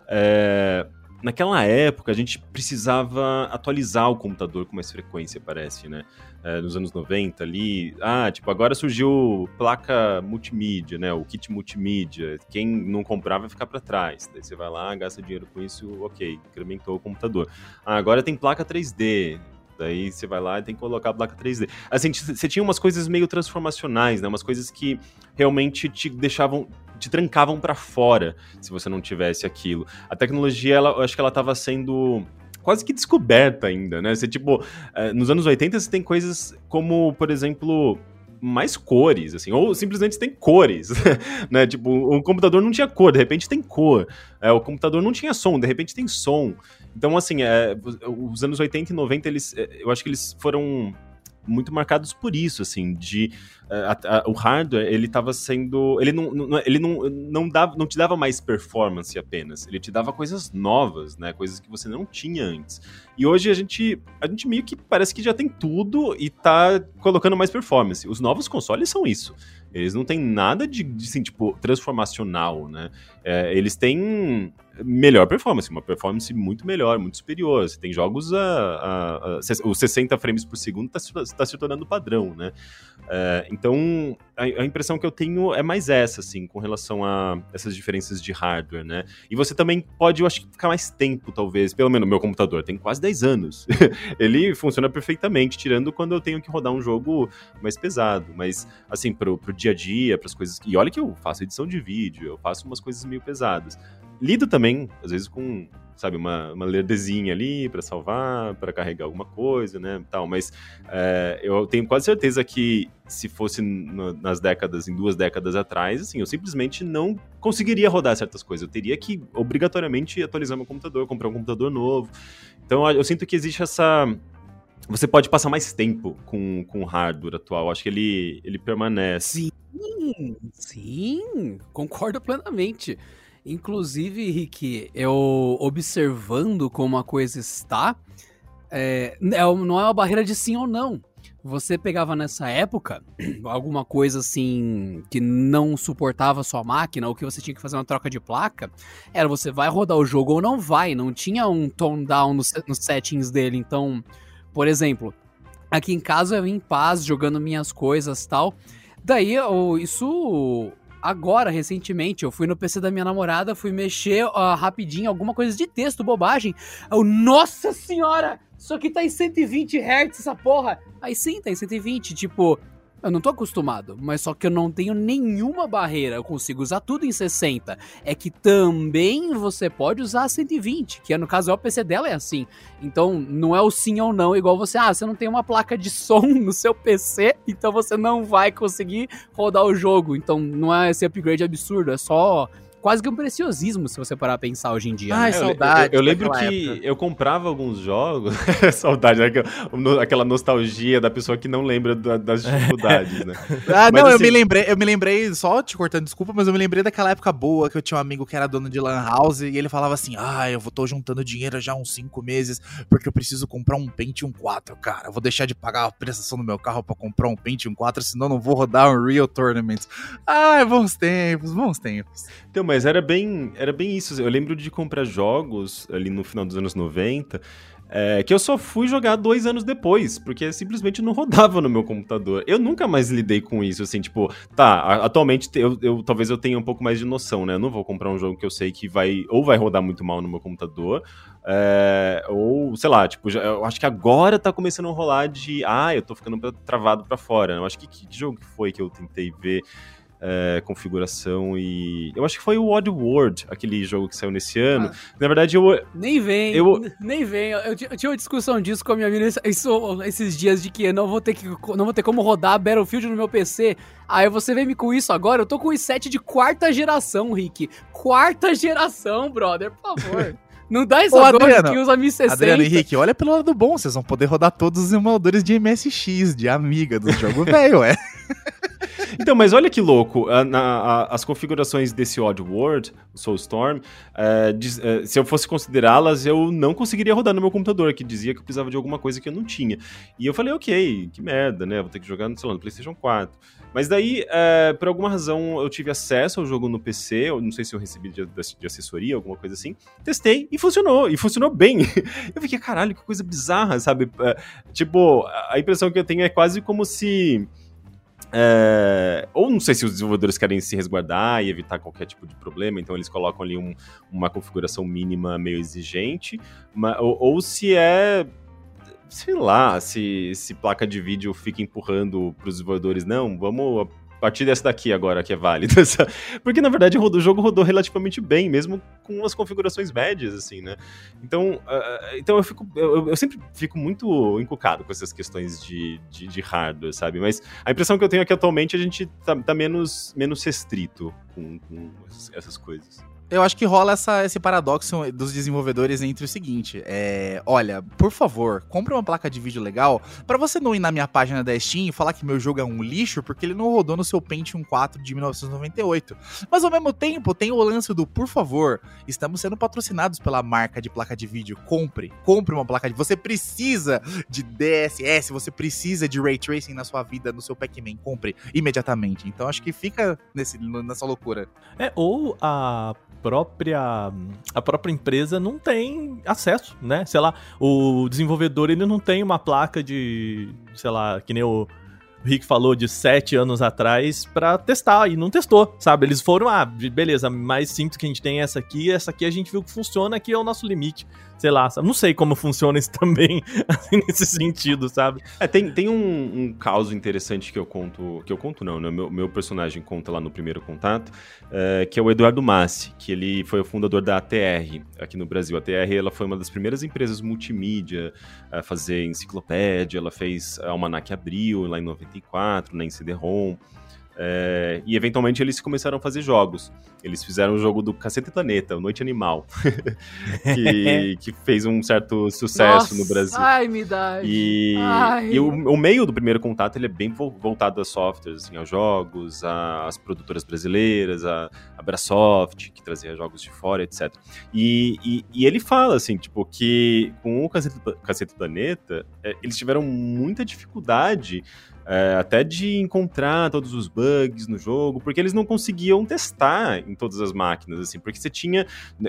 É, naquela época, a gente precisava atualizar o computador com mais frequência, parece, né? É, nos anos 90 ali. Ah, tipo, agora surgiu placa multimídia, né? O kit multimídia. Quem não comprar vai ficar para trás. Daí você vai lá, gasta dinheiro com isso, ok, incrementou o computador. Ah, agora tem placa 3D. Daí você vai lá e tem que colocar a placa 3D. Assim, você tinha umas coisas meio transformacionais, né? Umas coisas que realmente te deixavam, te trancavam para fora se você não tivesse aquilo. A tecnologia, ela, eu acho que ela estava sendo quase que descoberta ainda, né? Você, tipo, eh, nos anos 80 você tem coisas como, por exemplo, mais cores, assim, ou simplesmente tem cores, né? Tipo, o computador não tinha cor, de repente tem cor. É, o computador não tinha som, de repente tem som. Então, assim, é, os anos 80 e 90, eles, é, eu acho que eles foram muito marcados por isso, assim, de é, a- a- o hardware, ele estava sendo, ele não, não- ele não, não, dava, não te dava mais performance apenas, ele te dava coisas novas, né, coisas que você não tinha antes. E hoje a gente, a gente meio que parece que já tem tudo e tá colocando mais performance. Os novos consoles são isso. Eles não têm nada de, de, assim, tipo, transformacional, né? É, eles têm melhor performance, uma performance muito melhor, muito superior. Você tem jogos a, a, a os 60 frames por segundo está se, tá se tornando padrão, né? É, então, a, a impressão que eu tenho é mais essa, assim, com relação a essas diferenças de hardware, né? E você também pode, eu acho, ficar mais tempo, talvez. Pelo menos, meu computador tem quase 10 anos. Ele funciona perfeitamente, tirando quando eu tenho que rodar um jogo mais pesado. Mas, assim, pro, pro dia a dia, pras coisas... E olha que eu faço edição de vídeo, eu faço umas coisas meio pesadas. Lido também, às vezes, com, sabe, uma, uma lerdezinha ali pra salvar, pra carregar alguma coisa, né, tal. Mas é, eu tenho quase certeza que se fosse no- nas décadas, em duas décadas atrás, assim, eu simplesmente não conseguiria rodar certas coisas. Eu teria que, obrigatoriamente, atualizar meu computador, comprar um computador novo. Então, eu sinto que existe essa... Você pode passar mais tempo com, com o hardware atual. Acho que ele, ele permanece. Sim, sim, concordo plenamente. Inclusive, Rick, eu observando como a coisa está, é, é não é uma barreira de sim ou não. Você pegava nessa época alguma coisa assim que não suportava sua máquina, ou que você tinha que fazer uma troca de placa, era você vai rodar o jogo ou não vai, não tinha um tone down nos, nos settings dele. Então, por exemplo, aqui em casa eu em paz, jogando minhas coisas tal. Daí, eu, isso agora, recentemente, eu fui no PC da minha namorada, fui mexer ah, rapidinho, alguma coisa de texto, bobagem. Eu, nossa senhora! Isso aqui tá em 120 Hz, essa porra! Aí sim, tá em 120, tipo. Eu não tô acostumado, mas só que eu não tenho nenhuma barreira, eu consigo usar tudo em 60. É que também você pode usar 120, que é, no caso é o PC dela é assim. Então não é o sim ou não, igual você, ah, você não tem uma placa de som no seu PC, então você não vai conseguir rodar o jogo. Então não é esse upgrade absurdo, é só quase que um preciosismo, se você parar a pensar hoje em dia. Ai, né? É, eu- saudade Eu, eu lembro que época. eu comprava alguns jogos. saudade, né? Aquela- nostalgia da pessoa que não lembra da- das dificuldades, né? Ah, Mas não, eu assim- me lembrei, eu me lembrei, só te cortando desculpa, mas eu me lembrei daquela época boa que eu tinha um amigo que era dono de Lan House e ele falava assim: Ah, eu vou tô juntando dinheiro já há uns 5 meses porque eu preciso comprar um Pentium 4, cara. Eu vou deixar de pagar a prestação do meu carro pra comprar um Pentium 4, senão eu não vou rodar um Real Tournament. Ai, bons tempos, bons tempos. Então, mas era bem, era bem isso. Eu lembro de comprar jogos ali no final dos anos 90. é, que eu só fui jogar dois anos depois, porque simplesmente não rodava no meu computador. Eu nunca mais lidei com isso, assim, tipo, tá, atualmente eu, eu- talvez eu tenha um pouco mais de noção, né? Eu não vou comprar um jogo que eu sei que vai, ou vai rodar muito mal no meu computador, é, ou, sei lá, tipo, já- eu acho que agora tá começando a rolar de, ah, eu tô ficando travado pra fora. Eu acho que que jogo que foi que eu tentei ver é, configuração e. Eu acho que foi o Odd World, aquele jogo que saiu nesse ano. Na verdade, eu. Nem vem, Eu- nem vem. Eu, eu tinha uma discussão disso com a minha amiga isso- esses dias de que eu não vou ter que não vou ter como rodar Battlefield no meu PC. Aí você vem me com isso agora? Eu tô com o i7 de quarta geração, Rick. Quarta geração, brother, por favor. Não dá essa Ô, dor Adriano, que usa 1060. Adriano Henrique, olha pelo lado bom, vocês vão poder rodar todos os emuladores de MSX, de Amiga, do jogo velho, é. Então, mas olha que louco. a- a- as configurações desse Odd World, Soulstorm, é, diz- é, se eu fosse considerá-las, eu não conseguiria rodar no meu computador, que dizia que eu precisava de alguma coisa que eu não tinha. E eu falei, ok, que merda, né? Vou ter que jogar no, sei lá, no PlayStation 4. Mas daí, é, por alguma razão, eu tive acesso ao jogo no PC, eu não sei se eu recebi de, de assessoria, alguma coisa assim. Testei e funcionou, e funcionou bem. Eu fiquei, caralho, que coisa bizarra, sabe? É, tipo, a impressão que eu tenho é quase como se. É, ou não sei se os desenvolvedores querem se resguardar e evitar qualquer tipo de problema, então eles colocam ali um- uma configuração mínima meio exigente, ma- ou, ou se é. Sei lá, se, se placa de vídeo fica empurrando para os desenvolvedores, não, vamos partir dessa daqui agora que é válida. Porque na verdade o jogo rodou relativamente bem, mesmo com as configurações médias, assim, né? Então, ah, então eu, fico, eu, eu sempre fico muito encucado com essas questões de, de, de hardware, sabe? Mas a impressão que eu tenho é que atualmente a gente tá, tá menos, menos restrito com, com essas coisas. Eu acho que rola essa, esse paradoxo dos desenvolvedores entre o seguinte: é, olha, por favor, compre uma placa de vídeo legal pra você não ir na minha página da Steam e falar que meu jogo é um lixo porque ele não rodou no seu Pentium 4 de 1998. Mas ao mesmo tempo, tem o lance do, por favor, estamos sendo patrocinados pela marca de placa de vídeo. Compre, compre uma placa de. Você precisa de DSS, você precisa de ray tracing na sua vida, no seu Pac-Man. Compre imediatamente. Então acho que fica nesse, nessa loucura. É, ou a própria a própria empresa não tem acesso, né? Sei lá, o desenvolvedor ele não tem uma placa de, sei lá, que nem o Rick falou de sete anos atrás pra testar e não testou, sabe? Eles foram, ah, beleza, mais simples que a gente tem é essa aqui, essa aqui a gente viu que funciona, aqui é o nosso limite. Sei lá, não sei como funciona isso também, assim, nesse sentido, sabe? É, tem, tem um, um caso interessante que eu conto, que eu conto não, né? Meu, meu personagem conta lá no primeiro contato, é, que é o Eduardo Massi, que ele foi o fundador da ATR aqui no Brasil. A ATR ela foi uma das primeiras empresas multimídia a fazer enciclopédia, ela fez a Almanac Abril lá em 94, na CD-ROM. é, e eventualmente eles começaram a fazer jogos. Eles fizeram o jogo do Cacete Planeta, Noite Animal, que, que fez um certo sucesso no Nossa, Brasil. Ai, me dá. E, e o, o meio do primeiro contato ele é bem vo- voltado a softwares, assim, a jogos, a- às produtoras brasileiras, a, a Brasoft, que trazia jogos de fora, etc. E, e, e ele fala, assim, tipo, que com o Cacete, Cacete Planeta, é, eles tiveram muita dificuldade é, até de encontrar todos os bugs no jogo, porque eles não conseguiam testar em todas as máquinas, assim, porque você tinha...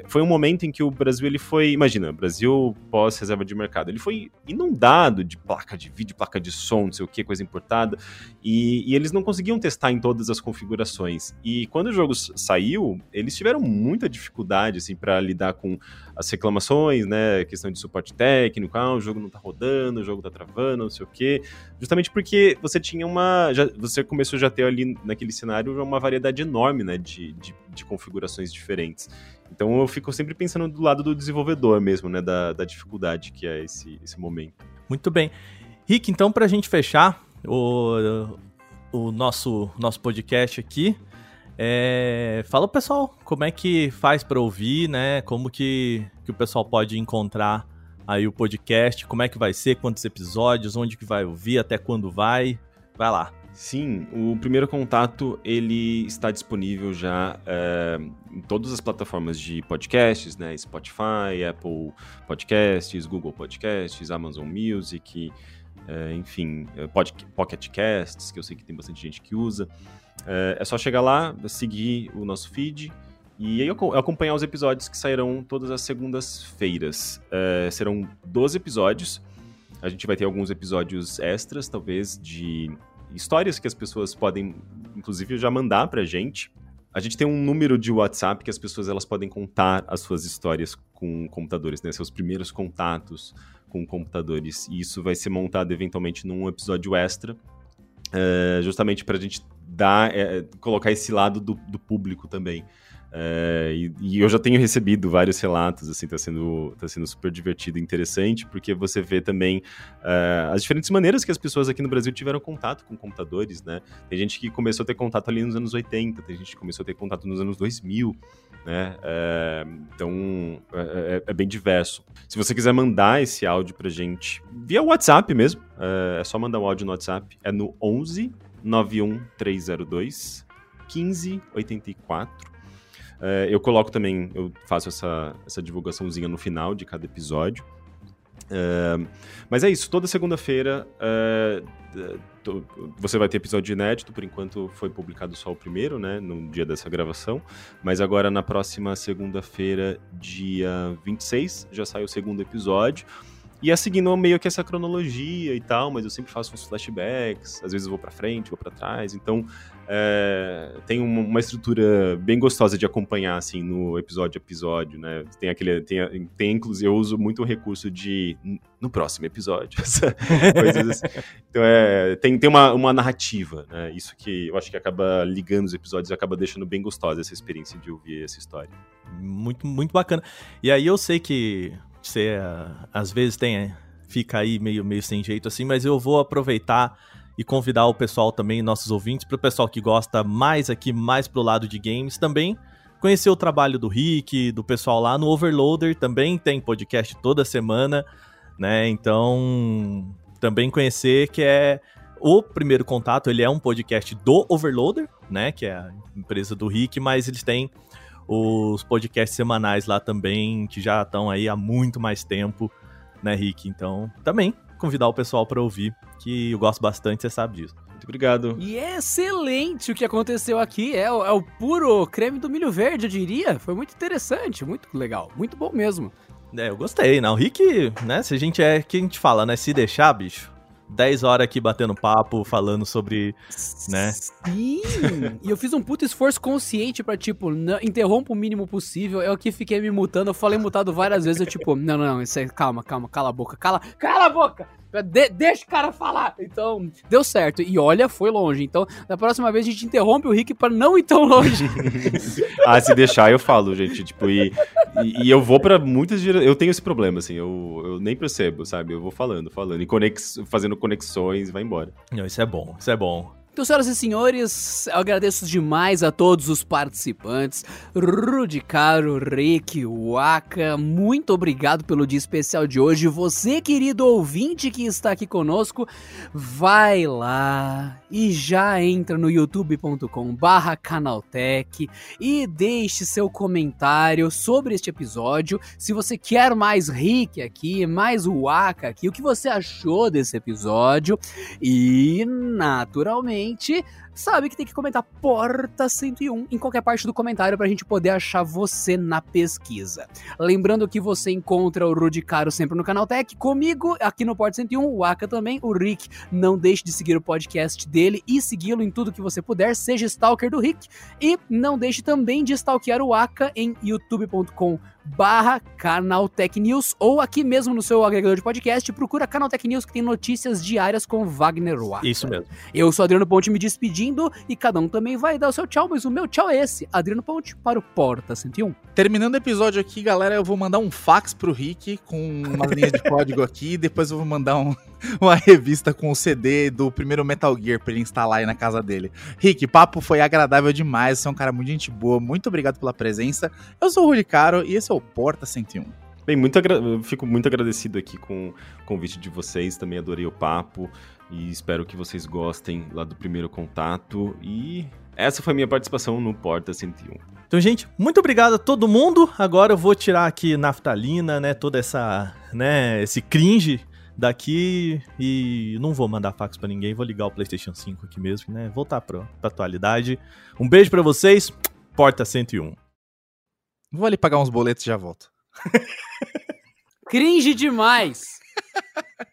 Foi um momento em que o Brasil, ele foi... Imagina, Brasil pós-reserva de mercado, ele foi inundado de placa de vídeo, placa de som, não sei o que, coisa importada, e, e eles não conseguiam testar em todas as configurações. E quando o jogo saiu, eles tiveram muita dificuldade, assim, para lidar com as reclamações, né, questão de suporte técnico, ah, o jogo não tá rodando, o jogo tá travando, não sei o que, justamente porque você tinha uma, já, você começou já a ter ali naquele cenário uma variedade enorme, né, de, de, de configurações diferentes. Então eu fico sempre pensando do lado do desenvolvedor mesmo, né, da, da dificuldade que é esse, esse momento. Muito bem. Rick, então pra gente fechar o, o nosso, nosso podcast aqui, É, fala pessoal, como é que faz para ouvir, né? Como que, que o pessoal pode encontrar aí o podcast, como é que vai ser, quantos episódios, onde que vai ouvir, até quando vai. Vai lá. Sim, o primeiro contato ele está disponível já é, em todas as plataformas de podcasts, né? Spotify, Apple Podcasts, Google Podcasts, Amazon Music, é, enfim, Pod, Pocket Casts, que eu sei que tem bastante gente que usa. É, é só chegar lá, seguir o nosso feed e aí acompanhar os episódios que sairão todas as segundas-feiras. É, serão 12 episódios. A gente vai ter alguns episódios extras, talvez, de histórias que as pessoas podem, inclusive, já mandar pra gente. A gente tem um número de WhatsApp que as pessoas elas podem contar as suas histórias com computadores, né? Seus primeiros contatos com computadores. E isso vai ser montado eventualmente num episódio extra, é, justamente para a gente dar, é, colocar esse lado do, do público também. É, e, e, eu já tenho recebido vários relatos, assim, tá sendo, tá sendo super divertido e interessante, porque você vê também uh, as diferentes maneiras que as pessoas aqui no Brasil tiveram contato com computadores, né? Tem gente que começou a ter contato ali nos anos 80, tem gente que começou a ter contato nos anos 2000, né? Uh, então, é, é, é, bem diverso. Se você quiser mandar esse áudio pra gente via WhatsApp mesmo, é só mandar um áudio no WhatsApp, é no 11 91302 1584 é, eu coloco também, eu faço essa, essa divulgaçãozinha no final de cada episódio. É, mas é isso, toda segunda-feira é, você vai ter episódio inédito, por enquanto foi publicado só o primeiro, né, no dia dessa gravação, mas agora na próxima segunda-feira, dia 26, já sai o segundo episódio. E é seguindo meio que essa cronologia e tal, mas eu sempre faço uns flashbacks, às vezes vou para frente, vou para trás, então é, tem uma, estrutura bem gostosa de acompanhar, assim, no episódio a episódio, né? Tem aquele, tem, tem inclusive, eu uso muito o recurso de no próximo episódio, coisas assim. Então é, tem, tem uma, uma narrativa, né? Isso que eu acho que acaba ligando os episódios e acaba deixando bem gostosa essa experiência de ouvir essa história. Muito, muito bacana. E aí eu sei que você às vezes tem fica aí meio, meio sem jeito assim, mas eu vou aproveitar e convidar o pessoal também, nossos ouvintes, para o pessoal que gosta mais aqui, mais pro lado de games também, conhecer o trabalho do Rick, do pessoal lá no Overloader, também tem podcast toda semana, né? Então, também conhecer que é o primeiro contato, ele é um podcast do Overloader, né, que é a empresa do Rick, mas eles têm os podcasts semanais lá também, que já estão aí há muito mais tempo, né, Rick? Então, também convidar o pessoal para ouvir, que eu gosto bastante, você sabe disso. Muito obrigado. E é excelente o que aconteceu aqui. É o, é o puro creme do milho verde, eu diria. Foi muito interessante, muito legal. Muito bom mesmo. É, eu gostei, não. O Rick, né? Se a gente é. que a gente fala, né? Se deixar, bicho. 10 horas aqui batendo papo, falando sobre, né? Sim! e eu fiz um puto esforço consciente pra, tipo, não, interrompa o mínimo possível. Eu aqui fiquei me mutando, eu falei mutado várias vezes, eu, tipo, não, não, não, isso aí, calma, calma, cala a boca, cala, cala a boca! De, deixa o cara falar. Então, deu certo. E olha, foi longe. Então, da próxima vez a gente interrompe o Rick para não ir tão longe. ah, se deixar, eu falo, gente. Tipo, e, e, e eu vou para muitas direções. Eu tenho esse problema, assim. Eu, eu nem percebo, sabe? Eu vou falando, falando. E conex, fazendo conexões, vai embora. Não, isso é bom. Isso é bom. Então, senhoras e senhores, eu agradeço demais a todos os participantes. Rudy Caro, Rick, Waka, muito obrigado pelo dia especial de hoje. Você, querido ouvinte que está aqui conosco, vai lá e já entra no youtube.com barra canaltech e deixe seu comentário sobre este episódio. Se você quer mais Rick aqui, mais Waka aqui, o que você achou desse episódio e, naturalmente, gente sabe que tem que comentar Porta 101 em qualquer parte do comentário pra gente poder achar você na pesquisa. Lembrando que você encontra o Rudy Caro sempre no Canal Tech, comigo aqui no Porta 101, o Aka também, o Rick. Não deixe de seguir o podcast dele e segui-lo em tudo que você puder, seja stalker do Rick. E não deixe também de stalkear o Aka em youtube.com barra Canaltech News ou aqui mesmo no seu agregador de podcast, procura Canaltech News que tem notícias diárias com Wagner Waka. Isso mesmo. Eu sou Adriano Ponte me despedindo e cada um também vai dar o seu tchau, mas o meu tchau é esse, Adriano Ponte para o Porta 101. Terminando o episódio aqui, galera, eu vou mandar um fax pro Rick com umas linhas de código aqui, depois eu vou mandar um, uma revista com o CD do primeiro Metal Gear pra ele instalar aí na casa dele. Rick, papo foi agradável demais, você é um cara muito gente boa, muito obrigado pela presença. Eu sou o Rui Caro e esse é o Porta 101. Bem, muito agra- eu fico muito agradecido aqui com o convite de vocês, também adorei o papo e espero que vocês gostem lá do primeiro contato e essa foi a minha participação no Porta 101. Então, gente, muito obrigado a todo mundo. Agora eu vou tirar aqui naftalina, né? Toda essa, né? Esse cringe daqui e não vou mandar fax pra ninguém. Vou ligar o PlayStation 5 aqui mesmo, né? Voltar pra, pra atualidade. Um beijo pra vocês. Porta 101. Vou ali pagar uns boletos e já volto. Cringe demais!